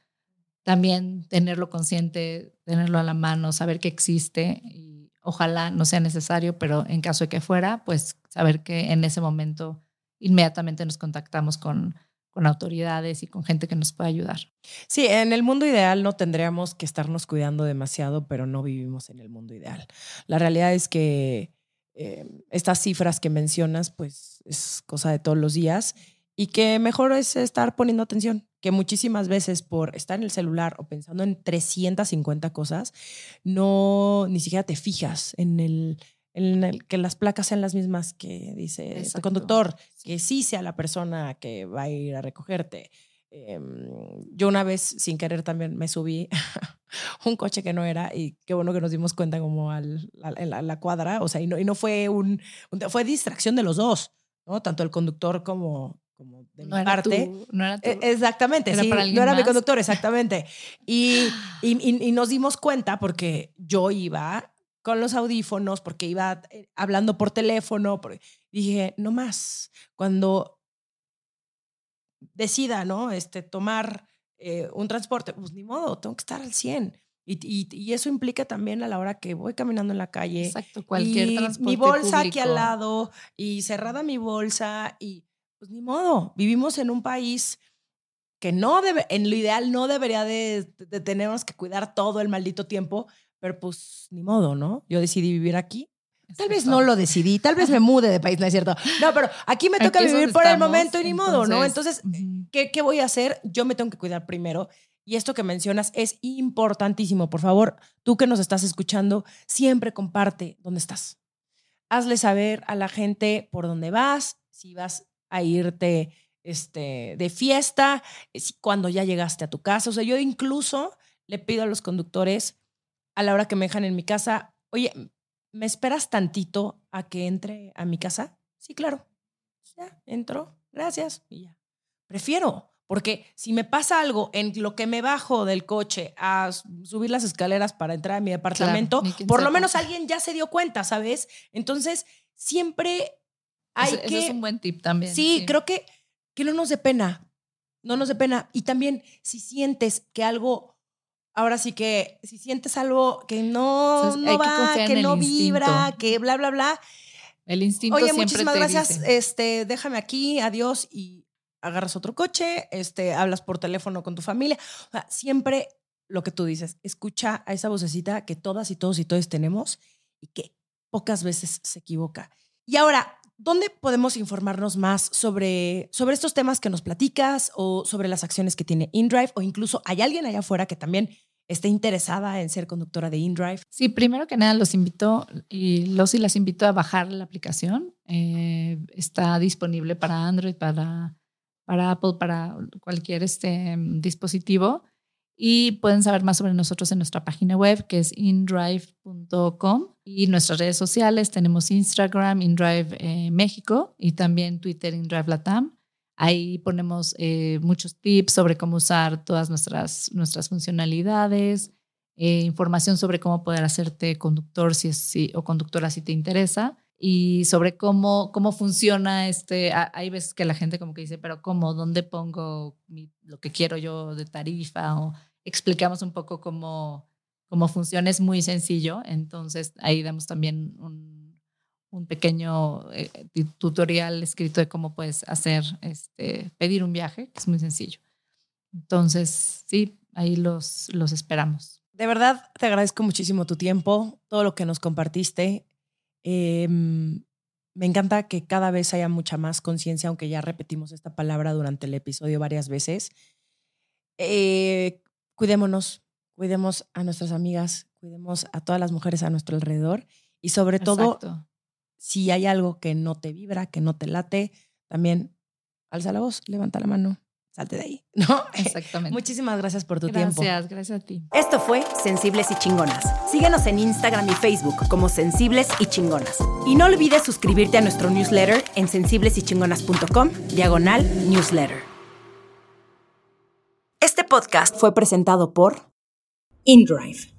También tenerlo consciente, tenerlo a la mano, saber que existe y ojalá no sea necesario, pero en caso de que fuera, pues saber que en ese momento inmediatamente nos contactamos con, con autoridades y con gente que nos pueda ayudar. Sí, en el mundo ideal no tendríamos que estarnos cuidando demasiado, pero no vivimos en el mundo ideal. La realidad es que eh, estas cifras que mencionas, pues es cosa de todos los días y que mejor es estar poniendo atención, que muchísimas veces por estar en el celular o pensando en 350 cosas, no ni siquiera te fijas en el, en el que las placas sean las mismas que dice el conductor, que sí sea la persona que va a ir a recogerte. Em, yo una vez sin querer también me subí *laughs* un coche que no era y qué bueno que nos dimos cuenta como al, en la, cuadra, o sea, y no, y no fue un, fue distracción de los dos, ¿no? Tanto el conductor como, como de mi parte. no era e, Exactamente, sí, no era mi conductor, *laughs* exactamente. Y, y, y, nos dimos cuenta porque yo iba con los audífonos, porque iba eh, hablando por teléfono, porque dije, no más, cuando decida, ¿no? Este, tomar eh, un transporte, pues ni modo, tengo que estar al 100. Y, y, y, eso implica también a la hora que voy caminando en la calle. Exacto, cualquier y transporte Mi bolsa aquí al lado y cerrada mi bolsa y pues ni modo, vivimos en un país que no debe, en lo ideal no debería de, de tenernos que cuidar todo el maldito tiempo, pero pues ni modo, ¿no? Yo decidí vivir aquí Tal vez no lo decidí, tal vez me mude de país, no es cierto. No, pero aquí me toca vivir por el momento y ni modo, ¿no? Entonces, ¿qué, ¿qué voy a hacer? Yo me tengo que cuidar primero. Y esto que mencionas es importantísimo. Por favor, tú que nos estás escuchando, siempre comparte dónde estás. Hazle saber a la gente por dónde vas, si vas a irte este, de fiesta, cuando ya llegaste a tu casa. O sea, yo incluso le pido a los conductores a la hora que me dejan en mi casa, oye, ¿me esperas tantito a que entre a mi casa? Sí, claro. Ya, entro, gracias y ya. Prefiero, porque si me pasa algo en lo que me bajo del coche a subir las escaleras para entrar a mi departamento, por lo menos alguien ya se dio cuenta, ¿sabes? Entonces, siempre hay que... es un buen tip también. Sí, creo que, que no nos dé pena, no nos dé pena. Y también si sientes que algo ahora sí que si sientes algo que no, no va, que, no vibra, que bla, bla, bla. El instinto Oye, siempre muchísimas te gracias, dice. este, déjame aquí, adiós, y agarras otro coche, este, hablas por teléfono con tu familia. O sea, siempre lo que tú dices, escucha a esa vocecita que todas y todos y todos tenemos y que pocas veces se equivoca. Y ahora, ¿dónde podemos informarnos más sobre, sobre estos temas que nos platicas o sobre las acciones que tiene InDrive? O incluso hay alguien allá afuera que también esté interesada en ser conductora de InDrive. Sí, primero que nada los invito y los y las invito a bajar la aplicación. Eh, está disponible para Android, para, para Apple, para cualquier este, dispositivo. Y pueden saber más sobre nosotros en nuestra página web, que es indrive.com. Y nuestras redes sociales, tenemos Instagram, InDrive eh, México, y también Twitter, InDrive Latam. Ahí ponemos eh, muchos tips sobre cómo usar todas nuestras, nuestras funcionalidades, eh, información sobre cómo poder hacerte conductor si o conductora si te interesa y sobre cómo, cómo funciona este, hay veces que la gente como que dice, pero ¿cómo? ¿Dónde pongo lo que quiero yo de tarifa? O explicamos un poco cómo, cómo funciona, es muy sencillo, entonces ahí damos también un, un pequeño eh, tutorial escrito de cómo puedes hacer, este, pedir un viaje, que es muy sencillo. Entonces, sí, ahí los, los esperamos. De verdad, te agradezco muchísimo tu tiempo, todo lo que nos compartiste. Eh, me encanta que cada vez haya mucha más conciencia, aunque ya repetimos esta palabra durante el episodio varias veces. Eh, cuidémonos, cuidemos a nuestras amigas, cuidemos a todas las mujeres a nuestro alrededor y sobre todo, si hay algo que no te vibra, que no te late, también alza la voz, levanta la mano, salte de ahí, *laughs* *laughs* ¿no? Exactamente. Muchísimas gracias por tu tiempo. Gracias, gracias a ti. Esto fue Sensibles y Chingonas. Síguenos en Instagram y Facebook como Sensibles y Chingonas. Y no olvides suscribirte a nuestro newsletter en sensiblesychingonas.com, diagonal newsletter. Este podcast fue presentado por InDrive.